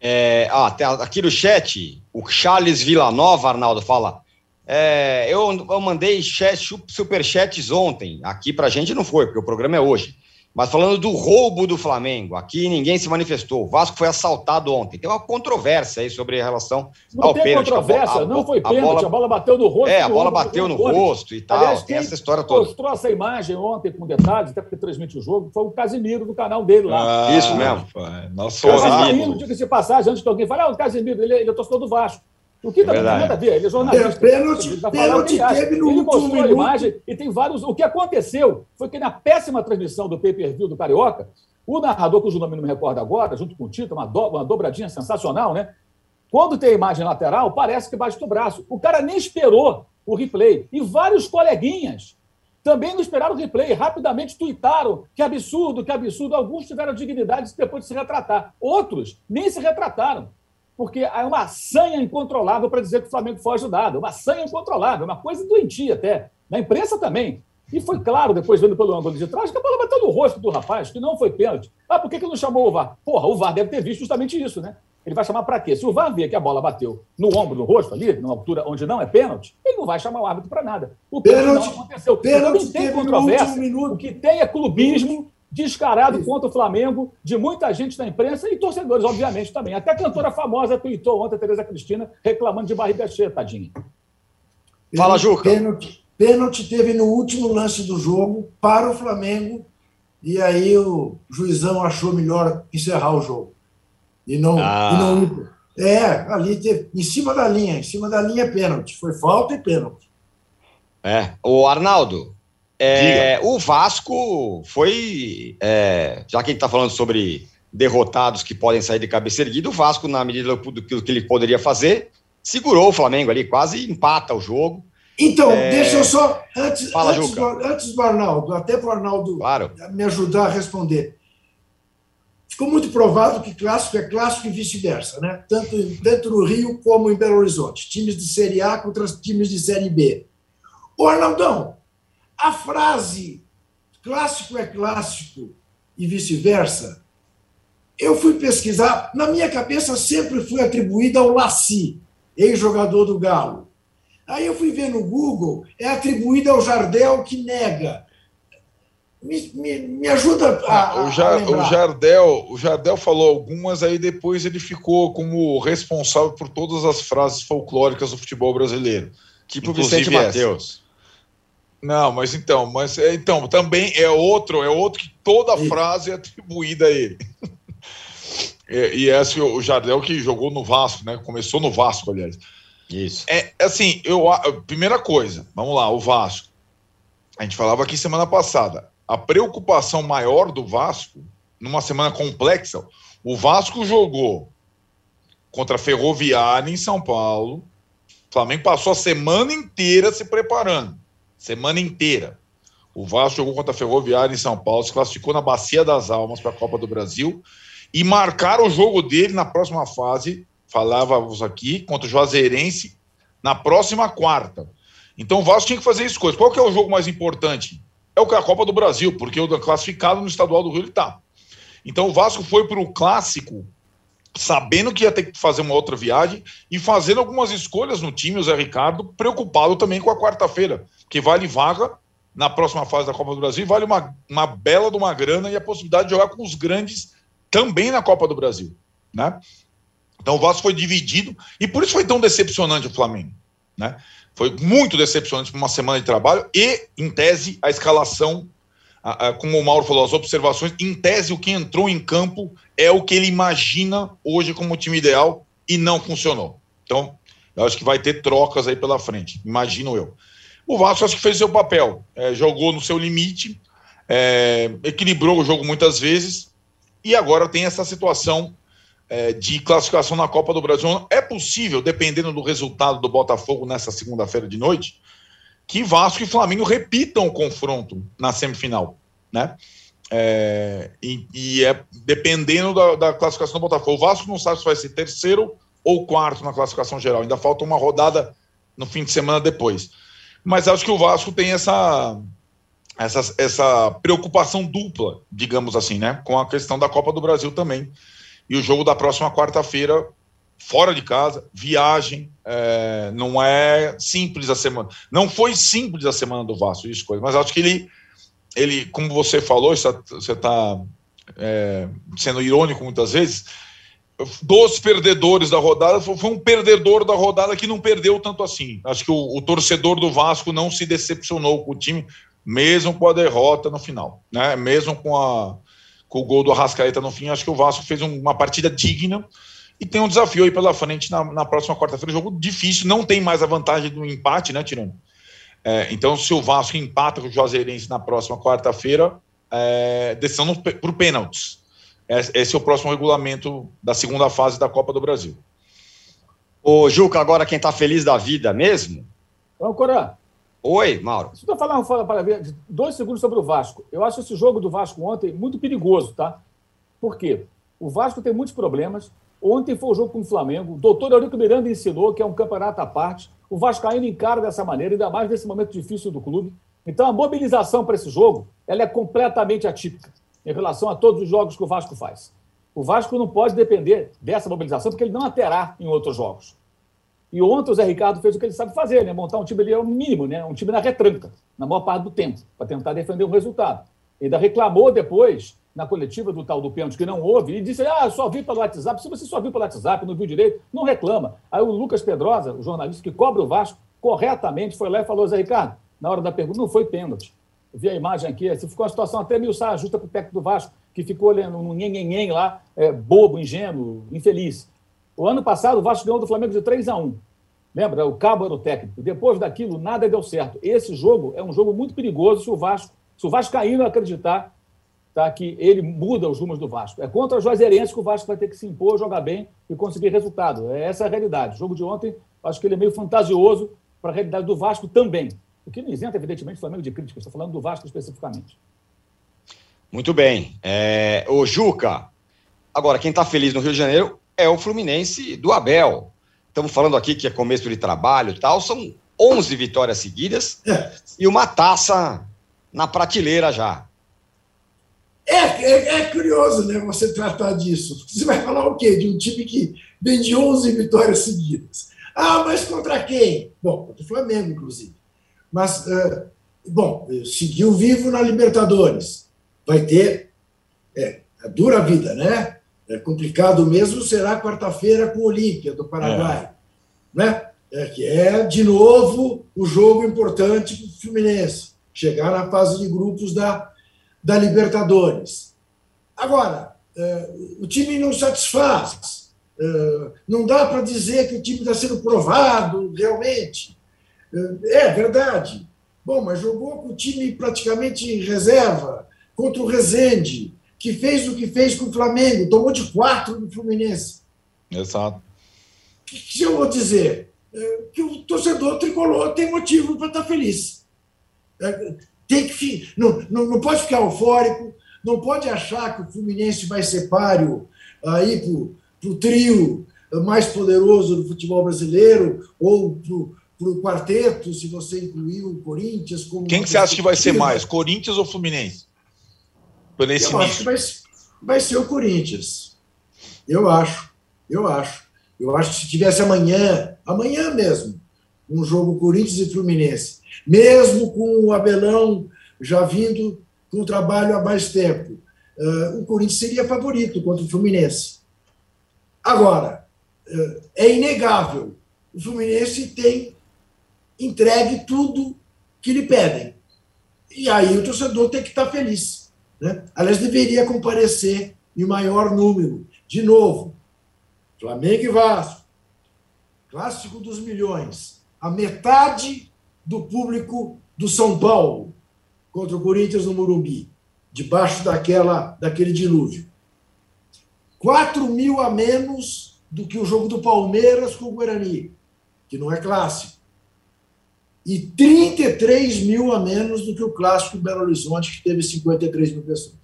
Speaker 1: É, ah, aqui no chat, o Charles Villanova, Arnaldo, fala. É, eu, eu mandei chat, superchats ontem. Aqui pra gente não foi, porque o programa é hoje. Mas falando do roubo do Flamengo, aqui ninguém se manifestou. O Vasco foi assaltado ontem. Tem uma controvérsia aí sobre a relação
Speaker 4: não
Speaker 1: ao
Speaker 4: tem
Speaker 1: pênalti.
Speaker 4: controvérsia,
Speaker 1: a,
Speaker 4: não foi pênalti, a bola, a bola bateu no rosto.
Speaker 1: É, a bola bateu no rosto e tal. Aliás, tem essa história toda.
Speaker 4: mostrou essa imagem ontem com detalhes, até porque transmite o jogo, foi o Casimiro do canal dele lá.
Speaker 1: Ah, Isso mesmo.
Speaker 4: Nossa, Casimiro. Diga-se passagem, antes que alguém fale, ah, o Casimiro, ele, ele é torcedor do Vasco. O que é não tem nada a ver, ele é jornalista.
Speaker 2: Pênalti, pênalti teve no
Speaker 4: ele
Speaker 2: mostrou
Speaker 4: a imagem e tem vários. O que aconteceu foi que na péssima transmissão do pay-per-view do Carioca, o narrador, cujo nome não me recordo agora, junto com o Tito, uma, do, uma dobradinha sensacional, né? Quando tem a imagem lateral, parece que bate do braço. O cara nem esperou o replay. E vários coleguinhas também não esperaram o replay, rapidamente tuitaram que absurdo, que absurdo. Alguns tiveram dignidade depois de se retratar. Outros nem se retrataram porque é uma sanha incontrolável para dizer que o Flamengo foi ajudado. Uma sanha incontrolável, uma coisa doentia até. Na imprensa também. E foi claro, depois vendo pelo ângulo de trás, que a bola bateu no rosto do rapaz, que não foi pênalti. Ah, por que, que não chamou o VAR? Porra, o VAR deve ter visto justamente isso, né? Ele vai chamar para quê? Se o VAR ver que a bola bateu no ombro, no rosto, ali, numa altura onde não é pênalti, ele não vai chamar o árbitro para nada. O pênalti, pênalti não aconteceu. Pênalti não tem controvérsia. O que tem é clubismo descarado contra o Flamengo, de muita gente na imprensa e torcedores, obviamente, também. Até a cantora famosa tweetou ontem, a Tereza Cristina, reclamando de barriga cheia, tadinha.
Speaker 1: Fala, Juca.
Speaker 2: Pênalti, pênalti teve no último lance do jogo para o Flamengo, e aí o juizão achou melhor encerrar o jogo. E não, ah. e não É, ali teve, em cima da linha, em cima da linha é pênalti. Foi falta e pênalti.
Speaker 1: É. O Arnaldo, é, o Vasco foi, é, já que a gente está falando sobre derrotados que podem sair de cabeça erguida, o Vasco, na medida do que ele poderia fazer, segurou o Flamengo ali, quase empata o jogo.
Speaker 2: Então, é... deixa eu só, antes, Fala, antes, do, antes do Arnaldo, até para o Arnaldo claro. me ajudar a responder. Ficou muito provado que clássico é clássico e vice-versa, né? Tanto, tanto no Rio como em Belo Horizonte. Times de Série A contra times de Série B. Ô, Arnaldão, a frase clássico é clássico e vice-versa, eu fui pesquisar, na minha cabeça sempre foi atribuída ao Laci, ex-jogador do Galo. Aí eu fui ver no Google, é atribuída ao Jardel, que nega. Me, me, me ajuda a,
Speaker 3: o, Jar, a o, Jardel, o Jardel falou algumas, aí depois ele ficou como responsável por todas as frases folclóricas do futebol brasileiro.
Speaker 1: Tipo Vicente Matheus.
Speaker 3: Não, mas então, mas é, então também é outro, é outro que toda frase é atribuída a ele. E, e esse o Jardel que jogou no Vasco, né? Começou no Vasco, aliás.
Speaker 1: Isso.
Speaker 3: É assim, eu primeira coisa, vamos lá, o Vasco. A gente falava aqui semana passada. A preocupação maior do Vasco, numa semana complexa, o Vasco jogou contra a Ferroviária em São Paulo. O Flamengo passou a semana inteira se preparando. Semana inteira. O Vasco jogou contra a Ferroviária em São Paulo, se classificou na Bacia das Almas para a Copa do Brasil e marcaram o jogo dele na próxima fase, falávamos aqui, contra o Juazeirense, na próxima quarta. Então o Vasco tinha que fazer isso coisa. Qual que é o jogo mais importante? É o que a Copa do Brasil, porque o classificado no estadual do Rio ele está. Então o Vasco foi para o clássico sabendo que ia ter que fazer uma outra viagem e fazendo algumas escolhas no time, o Zé Ricardo, preocupado também com a quarta-feira, que vale vaga na próxima fase da Copa do Brasil, vale uma, uma bela de uma grana e a possibilidade de jogar com os grandes também na Copa do Brasil, né? Então o Vasco foi dividido e por isso foi tão decepcionante o Flamengo, né? Foi muito decepcionante uma semana de trabalho e, em tese, a escalação, como o Mauro falou, as observações, em tese, o que entrou em campo é o que ele imagina hoje como time ideal e não funcionou. Então, eu acho que vai ter trocas aí pela frente, imagino eu. O Vasco acho que fez seu papel, é, jogou no seu limite, é, equilibrou o jogo muitas vezes e agora tem essa situação é, de classificação na Copa do Brasil. É possível, dependendo do resultado do Botafogo nessa segunda-feira de noite, que Vasco e Flamengo repitam o confronto na semifinal, né? É, e, e, é dependendo da, da, classificação do Botafogo. O Vasco não sabe se vai ser terceiro ou quarto na classificação geral. Ainda falta uma rodada no fim de semana depois. Mas acho que o Vasco tem essa, essa, essa preocupação dupla, digamos assim, né? Com a questão da Copa do Brasil também. E o jogo da próxima quarta-feira, fora de casa, viagem. É, não é simples a semana. Não foi simples a semana do Vasco, isso coisa, mas acho que ele, ele como você falou, você está é, sendo irônico muitas vezes. Dos perdedores da rodada, foi um perdedor da rodada que não perdeu tanto assim. Acho que o, o torcedor do Vasco não se decepcionou com o time, mesmo com a derrota no final, né? Mesmo com a, com o gol do Arrascaeta no fim, acho que o Vasco fez uma partida digna e tem um desafio aí pela frente na, na próxima quarta-feira. Jogo difícil, não tem mais a vantagem do empate, né, Tirano? É, então, se o Vasco empata com o Juazeirense na próxima quarta-feira, é, decisão por pênaltis. Esse é o próximo regulamento da segunda fase da Copa do Brasil.
Speaker 1: Ô, Juca, agora quem tá feliz da vida mesmo?
Speaker 4: Vamos, Corã.
Speaker 1: Oi, Mauro.
Speaker 4: Deixa eu falar, falar para ver dois segundos sobre o Vasco. Eu acho esse jogo do Vasco ontem muito perigoso, tá? Por quê? O Vasco tem muitos problemas. Ontem foi o jogo com o Flamengo. O doutor Eurico Miranda ensinou que é um campeonato à parte. O Vasco ainda encara dessa maneira, ainda mais nesse momento difícil do clube. Então, a mobilização para esse jogo ela é completamente atípica em relação a todos os jogos que o Vasco faz. O Vasco não pode depender dessa mobilização, porque ele não a terá em outros jogos. E ontem o Zé Ricardo fez o que ele sabe fazer, né? Montar um time ali ao mínimo, né? Um time na retranca, na maior parte do tempo, para tentar defender o resultado. Ele ainda reclamou depois, na coletiva do tal do pênalti, que não houve, e disse: Ah, só vi pelo WhatsApp. Se você só viu pelo WhatsApp, não viu direito, não reclama. Aí o Lucas Pedrosa, o jornalista que cobra o Vasco, corretamente foi lá e falou: Zé Ricardo, na hora da pergunta, não foi pênalti. Eu vi a imagem aqui, assim, ficou uma situação até meio saia justa para o técnico do Vasco, que ficou olhando um nhenhenhen lá, é, bobo, ingênuo, infeliz. O ano passado, o Vasco ganhou do Flamengo de 3 a 1 Lembra? O Cabo era o técnico. Depois daquilo, nada deu certo. Esse jogo é um jogo muito perigoso se o Vasco, se o Vascaíno acreditar tá, que ele muda os rumos do Vasco. É contra o Juazeirense que o Vasco vai ter que se impor, jogar bem e conseguir resultado. É essa a realidade. O jogo de ontem, acho que ele é meio fantasioso para a realidade do Vasco também. O que não isenta, evidentemente, o Flamengo de críticas. Estou falando do Vasco especificamente.
Speaker 1: Muito bem. É, o Juca, agora, quem está feliz no Rio de Janeiro é o Fluminense do Abel. Estamos falando aqui que é começo de trabalho e tal, são 11 vitórias seguidas é. e uma taça na prateleira já.
Speaker 2: É, é, é, curioso, né, você tratar disso. Você vai falar o quê? De um time que vem de 11 vitórias seguidas. Ah, mas contra quem? Bom, contra o Flamengo, inclusive. Mas, uh, bom, seguiu vivo na Libertadores. Vai ter. É, é dura vida, né? É complicado mesmo será quarta-feira com o Olímpia do Paraguai, é. né? É, que é de novo o jogo importante para o Fluminense chegar na fase de grupos da, da Libertadores. Agora, é, o time não satisfaz. É, não dá para dizer que o time está sendo provado realmente. É, é verdade. Bom, mas jogou com o time praticamente em reserva contra o Rezende, que fez o que fez com o Flamengo, tomou de quatro no Fluminense.
Speaker 3: Exato. O
Speaker 2: que, que eu vou dizer? Que o torcedor tricolor tem motivo para estar feliz. Tem que, não, não, não pode ficar eufórico, não pode achar que o Fluminense vai ser páreo aí para o trio mais poderoso do futebol brasileiro ou para o quarteto, se você incluir o Corinthians.
Speaker 3: Quem que você acha que vai ser mais, Corinthians ou Fluminense?
Speaker 2: Por esse eu acho que vai, vai ser o Corinthians. Eu acho, eu acho. Eu acho que se tivesse amanhã, amanhã mesmo, um jogo Corinthians e Fluminense, mesmo com o Abelão já vindo com o trabalho há mais tempo, uh, o Corinthians seria favorito contra o Fluminense. Agora, uh, é inegável, o Fluminense tem entregue tudo que lhe pedem. E aí o torcedor tem que estar feliz. Né? Aliás, deveria comparecer em maior número. De novo, Flamengo e Vasco, clássico dos milhões, a metade do público do São Paulo contra o Corinthians no Morumbi, debaixo daquela, daquele dilúvio. 4 mil a menos do que o jogo do Palmeiras com o Guarani, que não é clássico. E 33 mil a menos do que o clássico Belo Horizonte, que teve 53 mil pessoas.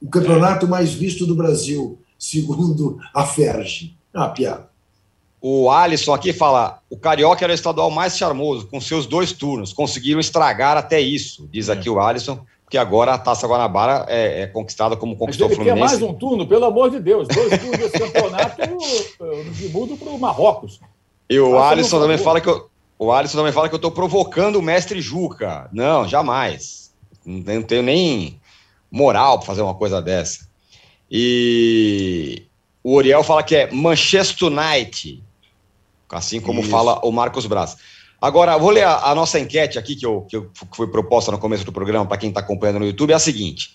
Speaker 2: O campeonato mais visto do Brasil segundo a Ferge. É uma piada.
Speaker 1: O Alisson aqui fala: o Carioca era o estadual mais charmoso, com seus dois turnos. Conseguiram estragar até isso, diz aqui o Alisson, porque agora a Taça Guanabara é, é conquistada como conquistou
Speaker 4: Mas
Speaker 1: o Fluminense.
Speaker 4: Quer mais um turno, pelo amor de Deus. Dois turnos desse campeonato de mudo para o Marrocos.
Speaker 1: E o Faça Alisson também fala que eu, o Alisson também fala que eu estou provocando o mestre Juca. Não, jamais. Não tenho nem moral para fazer uma coisa dessa. E o Oriel fala que é Manchester United, assim como Isso. fala o Marcos Braz. Agora, vou ler a, a nossa enquete aqui, que, eu, que, eu, que, foi proposta no começo do programa, para quem está acompanhando no YouTube, é a seguinte.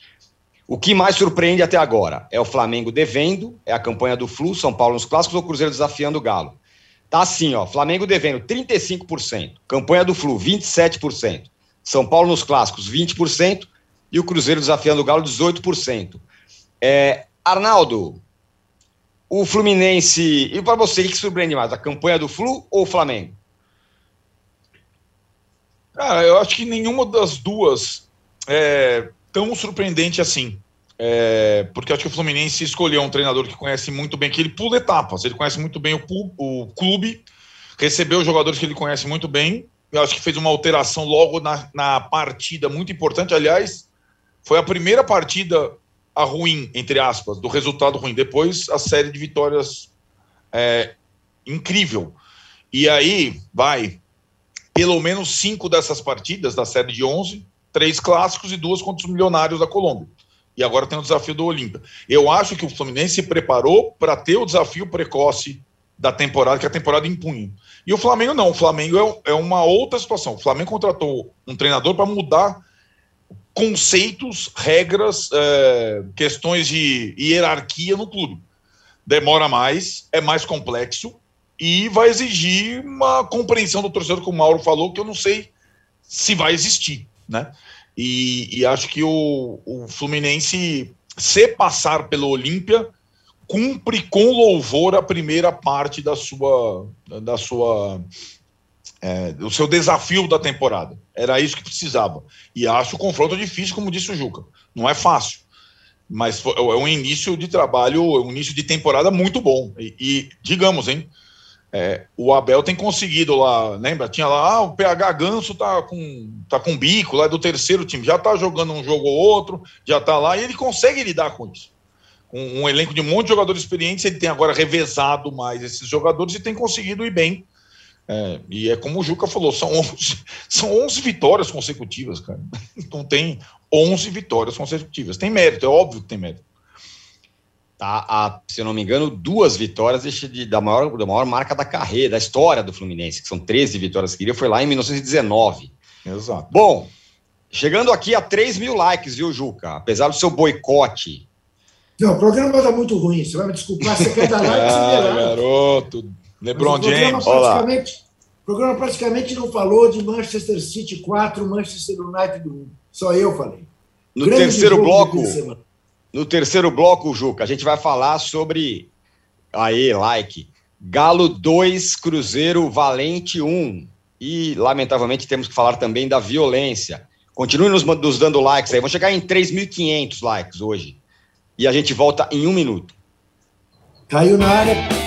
Speaker 1: O que mais surpreende até agora é o Flamengo devendo, é a campanha do Flu, São Paulo nos clássicos ou o Cruzeiro desafiando o Galo. Tá assim, ó, Flamengo devendo 35%, campanha do Flu 27%, São Paulo nos clássicos 20% e o Cruzeiro desafiando o Galo 18%. É, Arnaldo, o Fluminense. E para você, o que surpreende mais? A campanha do Flu ou o Flamengo?
Speaker 3: Cara, eu acho que nenhuma das duas é tão surpreendente assim. É, porque acho que o Fluminense escolheu um treinador que conhece muito bem, que ele pula etapas, ele conhece muito bem o, o clube, recebeu jogadores que ele conhece muito bem. Eu acho que fez uma alteração logo na, na partida muito importante. Aliás, foi a primeira partida a ruim, entre aspas, do resultado ruim. Depois, a série de vitórias é, incrível. E aí, vai, pelo menos cinco dessas partidas da série de 11, três clássicos e duas contra os milionários da Colômbia. E agora tem o desafio do Olímpia. Eu acho que o Fluminense se preparou para ter o desafio precoce da temporada, que a temporada impunha. E o Flamengo não. O Flamengo é, é uma outra situação. O Flamengo contratou um treinador para mudar conceitos, regras, é, questões de hierarquia no clube. Demora mais, é mais complexo e vai exigir uma compreensão do torcedor, como o Mauro falou, que eu não sei se vai existir, né? E, e acho que o, o Fluminense, se passar pelo Olímpia, cumpre com louvor a primeira parte da sua, da sua é, o seu desafio da temporada. Era isso que precisava. E acho o confronto difícil, como disse o Juca. Não é fácil. Mas é um início de trabalho, um início de temporada muito bom. E, e digamos, hein? É, o Abel tem conseguido lá, lembra? Tinha lá, ah, o PH Ganso tá com, tá com bico lá é do terceiro time, já tá jogando um jogo ou outro, já tá lá, e ele consegue lidar com isso. Com um elenco de um monte de jogadores experientes, ele tem agora revezado mais esses jogadores e tem conseguido ir bem é, e é como o Juca falou, são 11, são 11 vitórias consecutivas, cara. Então tem 11 vitórias consecutivas. Tem mérito, é óbvio que tem mérito.
Speaker 1: Tá, a, se eu não me engano, duas vitórias de, da, maior, da maior marca da carreira, da história do Fluminense, que são 13 vitórias que foi lá em 1919.
Speaker 3: Exato.
Speaker 1: Bom, chegando aqui a 3 mil likes, viu, Juca? Apesar do seu boicote
Speaker 2: Não, o programa está muito ruim. Você vai me desculpar, você quer dar like,
Speaker 3: ah, garoto. LeBron James.
Speaker 2: Praticamente, o programa praticamente não falou de Manchester City 4, Manchester United 1. Só eu falei.
Speaker 1: No Grande terceiro bloco, no terceiro bloco, Juca, a gente vai falar sobre aí, like, Galo 2, Cruzeiro Valente 1. E, lamentavelmente, temos que falar também da violência. Continue nos, nos dando likes aí. Vamos chegar em 3.500 likes hoje. E a gente volta em um minuto.
Speaker 2: Caiu na área.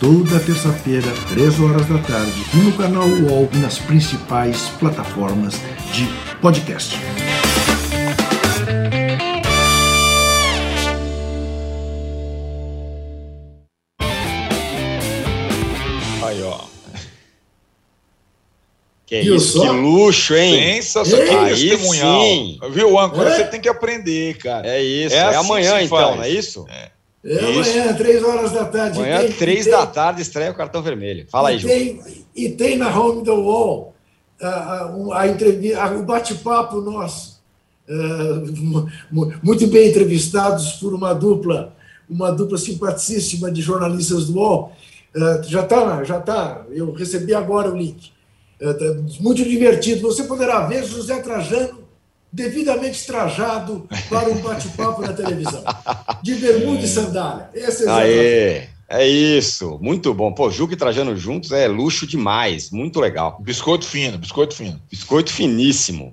Speaker 2: Toda terça-feira, 3 horas da tarde, no canal UOL e nas principais plataformas de podcast.
Speaker 1: Que Viu isso, só? que luxo, hein?
Speaker 3: Sensacional, que testemunhal. Sim. Viu, Âncora? É? Você tem que aprender, cara.
Speaker 1: É isso. É, é assim amanhã, então, não é isso?
Speaker 2: É. É amanhã, três horas da tarde.
Speaker 1: Amanhã, tem, três da tarde, estreia o cartão vermelho. Fala aí,
Speaker 2: tem, E tem na Home the Wall a, a, a entrevista, o bate-papo nosso. Uh, muito bem entrevistados por uma dupla, uma dupla simpaticíssima de jornalistas do UOL. Uh, já está, já está. Eu recebi agora o link. É, tá muito divertido. Você poderá ver José Trajano devidamente trajado para um bate-papo na televisão. De bermuda e sandália.
Speaker 1: Esse é Aê, é isso. Muito bom. Pô, Juca e Trajano juntos é luxo demais. Muito legal.
Speaker 3: Biscoito fino, biscoito fino.
Speaker 1: Biscoito finíssimo.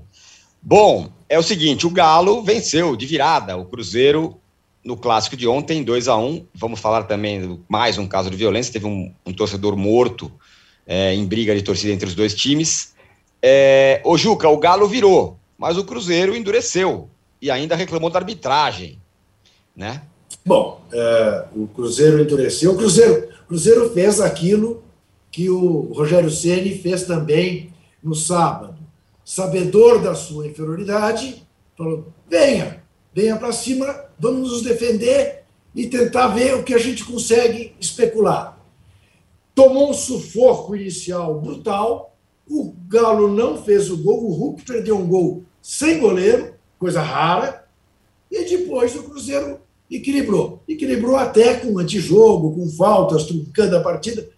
Speaker 1: Bom, é o seguinte, o Galo venceu de virada o Cruzeiro no clássico de ontem, 2 a 1 Vamos falar também mais um caso de violência. Teve um, um torcedor morto é, em briga de torcida entre os dois times. É, o Juca, o Galo virou, mas o Cruzeiro endureceu e ainda reclamou da arbitragem, né?
Speaker 2: Bom, é, o Cruzeiro endureceu. O Cruzeiro, Cruzeiro fez aquilo que o Rogério Ceni fez também no sábado. Sabedor da sua inferioridade, falou: venha, venha para cima, vamos nos defender e tentar ver o que a gente consegue especular tomou um sufoco inicial brutal. O Galo não fez o gol, o Hulk perdeu um gol sem goleiro, coisa rara, e depois o Cruzeiro equilibrou. Equilibrou até com antijogo, com faltas, truncando a partida,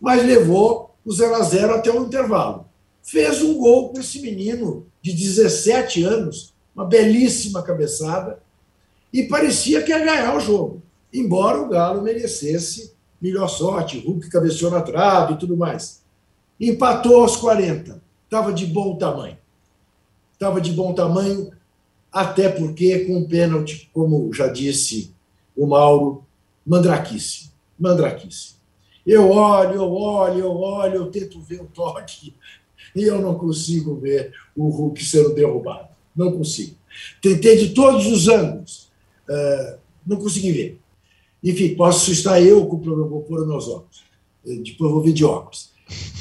Speaker 2: mas levou o 0 a 0 até o intervalo. Fez um gol com esse menino de 17 anos, uma belíssima cabeçada, e parecia que ia ganhar o jogo, embora o Galo merecesse melhor sorte, Hulk cabeceou na trave e tudo mais. Empatou aos 40. Estava de bom tamanho. Estava de bom tamanho, até porque com um pênalti, como já disse o Mauro, mandraquice. Mandraquice. Eu olho, eu olho, eu olho, eu tento ver o toque e eu não consigo ver o Hulk sendo derrubado. Não consigo. Tentei de todos os ângulos. Uh, não consegui ver. Enfim, posso estar eu com o problema, vou pôr meus óculos. Eh, depois vou ver de óculos.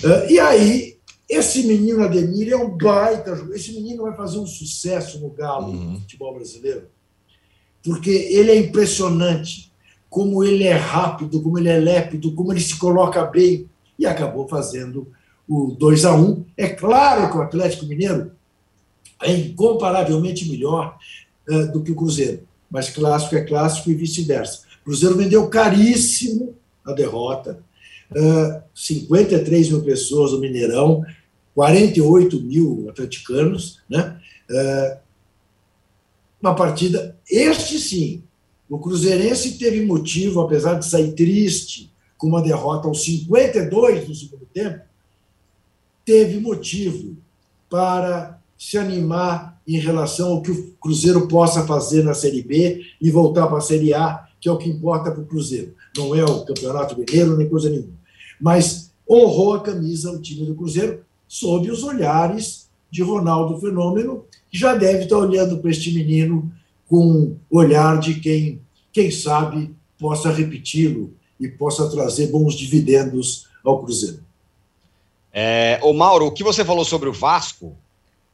Speaker 2: Uh, e aí, esse menino Ademir é um baita Esse menino vai fazer um sucesso no Galo, uhum. no futebol brasileiro, porque ele é impressionante como ele é rápido, como ele é lépido, como ele se coloca bem. E acabou fazendo o 2 a 1 É claro que o Atlético Mineiro é incomparavelmente melhor uh, do que o Cruzeiro, mas clássico é clássico e vice-versa. Cruzeiro vendeu caríssimo a derrota. Uh, 53 mil pessoas no Mineirão, 48 mil atleticanos, né? Uh, uma partida, este sim, o Cruzeirense teve motivo, apesar de sair triste com uma derrota aos 52 do segundo tempo, teve motivo para se animar em relação ao que o Cruzeiro possa fazer na Série B e voltar para a Série A, que é o que importa para o Cruzeiro. Não é o Campeonato Mineiro nem coisa nenhuma. Mas honrou a camisa o time do Cruzeiro sob os olhares de Ronaldo Fenômeno, que já deve estar olhando para este menino com o olhar de quem, quem sabe, possa repeti-lo e possa trazer bons dividendos ao Cruzeiro.
Speaker 1: É, ô Mauro, o que você falou sobre o Vasco,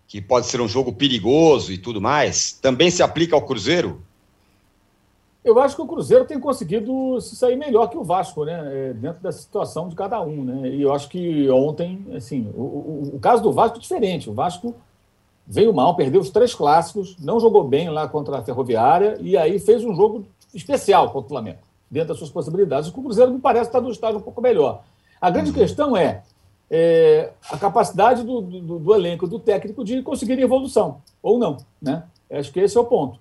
Speaker 1: que pode ser um jogo perigoso e tudo mais, também se aplica ao Cruzeiro?
Speaker 4: Eu acho que o Cruzeiro tem conseguido se sair melhor que o Vasco, né? É, dentro da situação de cada um, né? E eu acho que ontem, assim, o, o, o, caso do Vasco é diferente. O Vasco veio mal, perdeu os três clássicos, não jogou bem lá contra a Ferroviária e aí fez um jogo especial contra o Flamengo, dentro das suas possibilidades. O Cruzeiro me parece estar no estágio um pouco melhor. A grande uhum. questão é, é, a capacidade do, do, do elenco, do técnico, de conseguir evolução, ou não, né? Acho que esse é o ponto.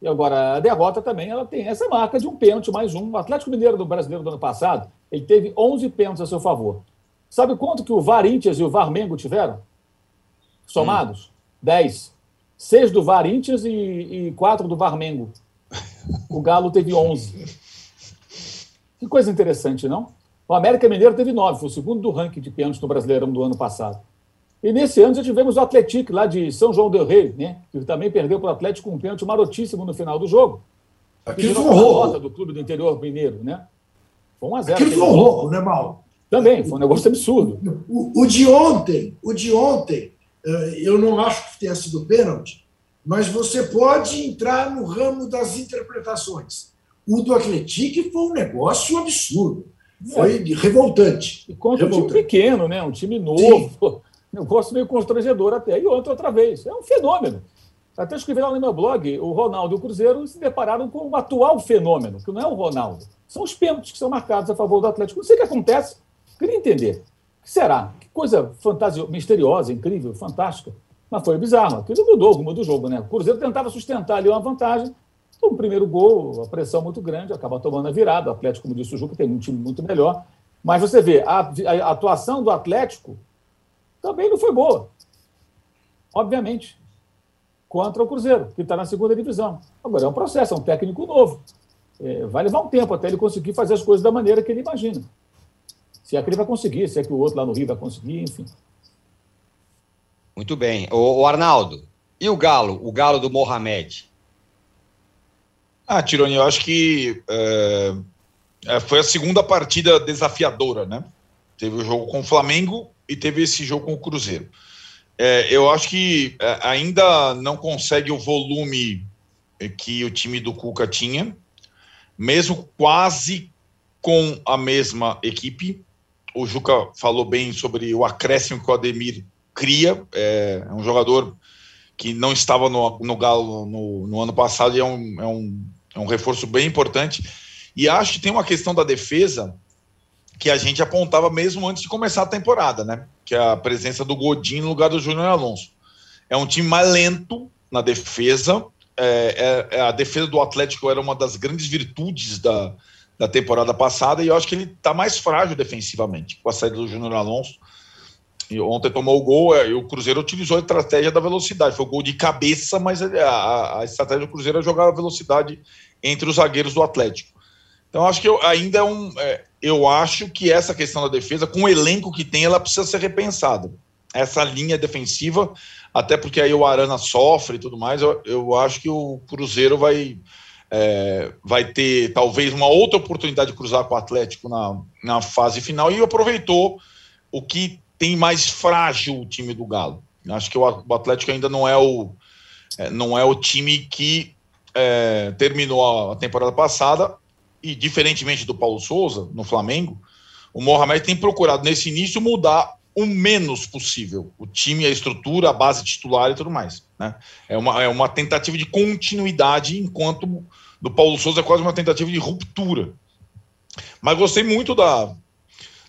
Speaker 4: E agora, a derrota também ela tem essa marca de um pênalti mais um. O Atlético Mineiro do Brasileiro do ano passado, ele teve 11 pênaltis a seu favor. Sabe quanto que o Varíntias e o Varmengo tiveram? Somados? Hum. 10. Seis do Varíntias e, e quatro do Varmengo. O Galo teve 11. Que coisa interessante, não? O América Mineiro teve 9, foi o segundo do ranking de pênaltis no Brasileirão do ano passado. E nesse ano já tivemos o Atlético lá de São João del Rei, né? que também perdeu para o Atlético com um pênalti marotíssimo no final do jogo.
Speaker 2: Aquilo foi um roubo.
Speaker 4: do clube do interior mineiro, né?
Speaker 2: Foi 1 a 0 Aquilo foi um roubo, né, Mal?
Speaker 4: Também, foi um negócio absurdo.
Speaker 2: O, o, de ontem, o de ontem, eh, eu não acho que tenha sido pênalti, mas você pode entrar no ramo das interpretações. O do Atlético foi um negócio absurdo. Foi é. revoltante.
Speaker 4: E contra revoltante. um time pequeno, né? um time novo. Sim. Negócio meio constrangedor até. E outra, outra vez. É um fenômeno. Até escrevi lá no meu blog, o Ronaldo e o Cruzeiro se depararam com um atual fenômeno, que não é o Ronaldo. São os pênaltis que são marcados a favor do Atlético. Não sei o que acontece. Queria entender. O que será? Que coisa fantasiosa, misteriosa, incrível, fantástica. Mas foi bizarro. Aquilo mudou o rumo do jogo, né? O Cruzeiro tentava sustentar ali uma vantagem. O primeiro gol, a pressão muito grande, acaba tomando a virada. O Atlético, como disse o Juca, tem um time muito melhor. Mas você vê, a, a atuação do Atlético também não foi boa. Obviamente. Contra o Cruzeiro, que está na segunda divisão. Agora, é um processo, é um técnico novo. É, vai levar um tempo até ele conseguir fazer as coisas da maneira que ele imagina. Se é que ele vai conseguir, se é que o outro lá no Rio vai conseguir, enfim.
Speaker 1: Muito bem. O, o Arnaldo, e o Galo? O Galo do Mohamed?
Speaker 3: Ah, Tironi, eu acho que é, é, foi a segunda partida desafiadora, né? Teve o jogo com o Flamengo e teve esse jogo com o Cruzeiro. É, eu acho que é, ainda não consegue o volume que o time do Cuca tinha, mesmo quase com a mesma equipe. O Juca falou bem sobre o acréscimo que o Ademir cria. É, é um jogador que não estava no, no Galo no, no ano passado e é um, é um é um reforço bem importante. E acho que tem uma questão da defesa que a gente apontava mesmo antes de começar a temporada, né? Que é a presença do Godinho no lugar do Júnior Alonso. É um time mais lento na defesa. É, é, é, a defesa do Atlético era uma das grandes virtudes da, da temporada passada e eu acho que ele está mais frágil defensivamente com a saída do Júnior Alonso. E ontem tomou o gol é, e o Cruzeiro utilizou a estratégia da velocidade. Foi o gol de cabeça, mas a, a estratégia do Cruzeiro é jogar a velocidade entre os zagueiros do Atlético. Então acho que eu, ainda é um. É, eu acho que essa questão da defesa, com o elenco que tem, ela precisa ser repensada. Essa linha defensiva, até porque aí o Arana sofre e tudo mais, eu, eu acho que o Cruzeiro vai. É, vai ter talvez uma outra oportunidade de cruzar com o Atlético na, na fase final e aproveitou o que tem mais frágil o time do Galo. Acho que o Atlético ainda não é o, é, não é o time que é, terminou a temporada passada e, diferentemente do Paulo Souza, no Flamengo, o Mohamed tem procurado, nesse início, mudar o menos possível o time, a estrutura, a base titular e tudo mais. Né? É, uma, é uma tentativa de continuidade, enquanto do Paulo Souza é quase uma tentativa de ruptura. Mas gostei muito da,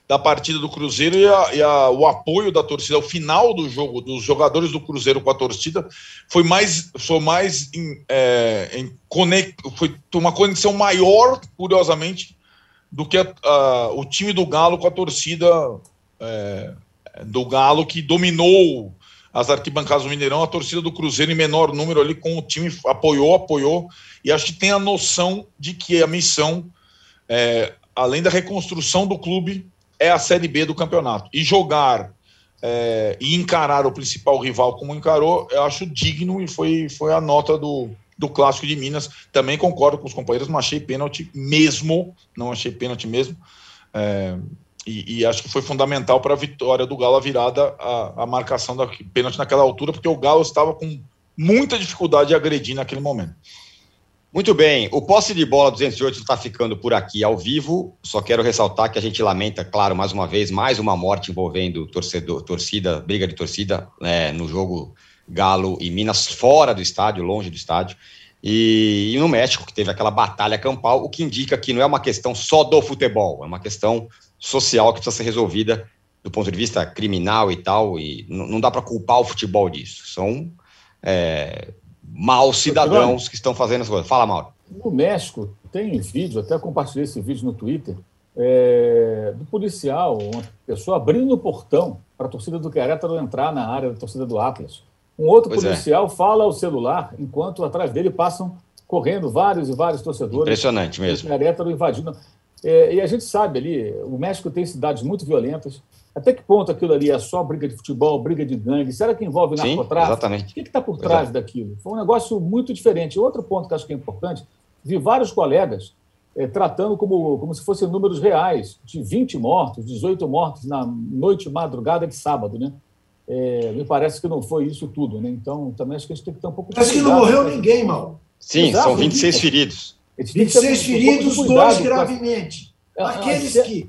Speaker 3: da partida do Cruzeiro e, a, e a, o apoio da torcida, o final do jogo, dos jogadores do Cruzeiro com a torcida, foi mais, foi mais em, é, em conect, foi uma conexão maior, curiosamente, do que a, o time do Galo com a torcida é, do Galo, que dominou as arquibancadas do Mineirão, a torcida do Cruzeiro em menor número ali com o time apoiou, apoiou, e acho que tem a noção de que a missão, é, além da reconstrução do clube, é a Série B do campeonato. E jogar é, e encarar o principal rival como encarou, eu acho digno e foi, foi a nota do, do clássico de Minas. Também concordo com os companheiros, não achei pênalti mesmo, não achei pênalti mesmo. É, e, e, acho que foi fundamental para a vitória do Galo a virada a, a marcação da pênalti naquela altura, porque o Galo estava com muita dificuldade de agredir naquele momento.
Speaker 1: Muito bem, o posse de bola 208 está ficando por aqui ao vivo. Só quero ressaltar que a gente lamenta, claro, mais uma vez, mais uma morte envolvendo torcedor, torcida, briga de torcida né, no jogo Galo e Minas, fora do estádio, longe do estádio. E, e, no México, que teve aquela batalha campal, o que indica que não é uma questão só do futebol, é uma questão social que precisa ser resolvida do ponto de vista criminal e tal, e não dá para culpar o futebol disso. São é, maus cidadãos que estão fazendo as coisas. Fala, Mauro.
Speaker 4: No México, tem vídeo, até compartilhei esse vídeo no Twitter, é, do policial, uma pessoa abrindo o portão para a torcida do Querétaro entrar na área da torcida do Atlas. Um outro pois é. policial é. fala ao celular, enquanto atrás dele passam correndo vários e vários torcedores.
Speaker 1: Impressionante mesmo.
Speaker 4: O Querétaro invadindo. É, e a gente sabe ali, o México tem cidades muito violentas. Até que ponto aquilo ali é só briga de futebol, briga de gangue? Será que envolve narcotráfico?
Speaker 1: Exatamente.
Speaker 4: O que está por trás Exato. daquilo? Foi um negócio muito diferente. Outro ponto que acho que é importante, vi vários colegas é, tratando como, como se fossem números reais, de 20 mortos, 18 mortos na noite madrugada de sábado, né? É, me parece que não foi isso tudo, né? Então, também acho que a gente tem que ter um pouco
Speaker 2: de Parece que não morreu ninguém, mal.
Speaker 1: Sim, Exato, são 26 feridos.
Speaker 2: 26 feridos, dois gravemente. Aqueles que,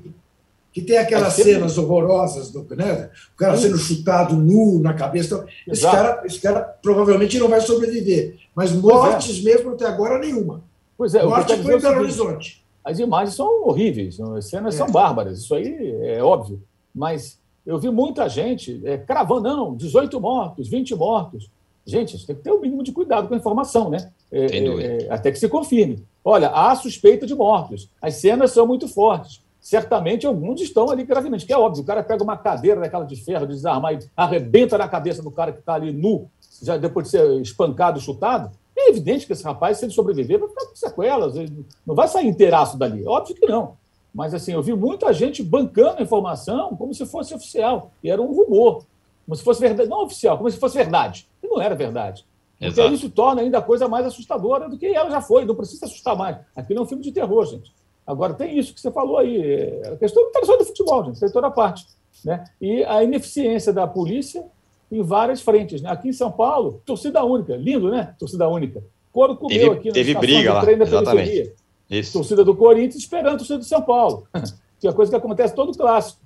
Speaker 2: que tem aquelas cenas horrorosas, do, né? o cara sendo chutado nu na cabeça. Esse cara, esse cara provavelmente não vai sobreviver. Mas mortes é. mesmo até agora, nenhuma.
Speaker 4: Pois é,
Speaker 2: Morte foi em Belo Horizonte.
Speaker 4: As imagens são horríveis, as cenas é. são bárbaras, isso aí é óbvio. Mas eu vi muita gente é, cravando, não, 18 mortos, 20 mortos. Gente, isso tem que ter o um mínimo de cuidado com a informação, né? É, é, é, até que se confirme. Olha, há suspeita de mortos. As cenas são muito fortes. Certamente alguns estão ali gravemente, que é óbvio. O cara pega uma cadeira daquela de ferro, de desarmar e arrebenta na cabeça do cara que está ali nu, já depois de ser espancado, chutado. É evidente que esse rapaz, se ele sobreviver, vai ficar com sequelas. Ele não vai sair inteiraço dali. Óbvio que não. Mas, assim, eu vi muita gente bancando a informação como se fosse oficial. E era um rumor. Como se fosse verdade. Não oficial, como se fosse verdade. E não era verdade. Porque Exato. isso torna ainda a coisa mais assustadora do que ela já foi. Não precisa assustar mais. Aqui não é um filme de terror, gente. Agora, tem isso que você falou aí. A questão não está só do futebol, gente. Tem toda a parte. Né? E a ineficiência da polícia em várias frentes. Né? Aqui em São Paulo, torcida única. Lindo, né? Torcida única. Coro comeu
Speaker 1: teve,
Speaker 4: aqui
Speaker 1: Teve briga lá. Exatamente.
Speaker 4: Isso. Torcida do Corinthians esperando a torcida do São Paulo. que é coisa que acontece todo clássico.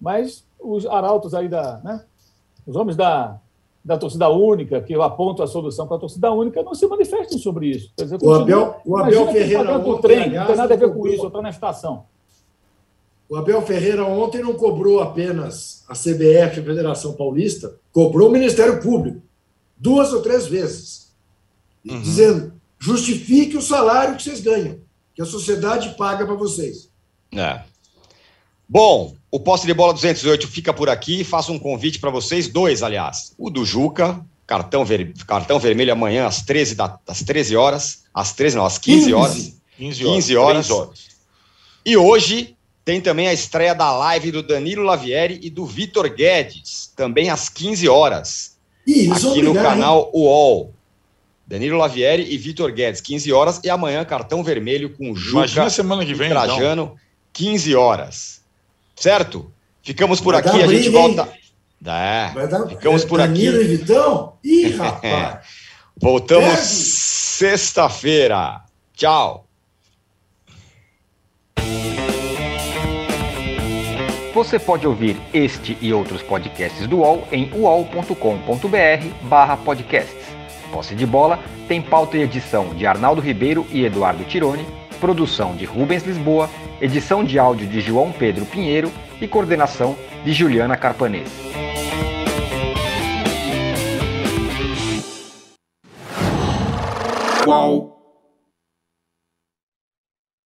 Speaker 4: Mas os arautos aí da. Né? Os homens da, da torcida única, que apontam a solução para a torcida única, não se manifestam sobre isso.
Speaker 2: Quer dizer, o Abel, o Abel Ferreira.
Speaker 4: Ontem, trem, aliás, não tem nada a ver com isso, eu estou na estação.
Speaker 2: O Abel Ferreira ontem não cobrou apenas a CBF, a Federação Paulista, cobrou o Ministério Público duas ou três vezes, uhum. dizendo: justifique o salário que vocês ganham, que a sociedade paga para vocês.
Speaker 1: É. Bom, o posse de bola 208 fica por aqui. Faço um convite para vocês, dois, aliás. O do Juca, cartão, ver, cartão vermelho amanhã às 13, da, às 13 horas. Às 13, não, às 15 horas. 15 horas. 15 horas. horas. E hoje tem também a estreia da live do Danilo Lavieri e do Vitor Guedes, também às 15 horas. Ih, aqui no canal UOL. Danilo Lavieri e Vitor Guedes, 15 horas. E amanhã, cartão vermelho com Juca
Speaker 3: Imagina semana que vem,
Speaker 1: Trajano, então. 15 horas. Certo? Ficamos por Vai aqui, a gente volta.
Speaker 2: É, dar... ficamos por Danilo aqui. E Vitão? Ih, rapaz!
Speaker 1: Voltamos sexta-feira. Tchau. Você pode ouvir este e outros podcasts do UOL em uol.com.br podcasts. Posse de Bola tem pauta e edição de Arnaldo Ribeiro e Eduardo Tironi, produção de Rubens Lisboa edição de áudio de João Pedro Pinheiro e coordenação de Juliana Carpanês. Qual?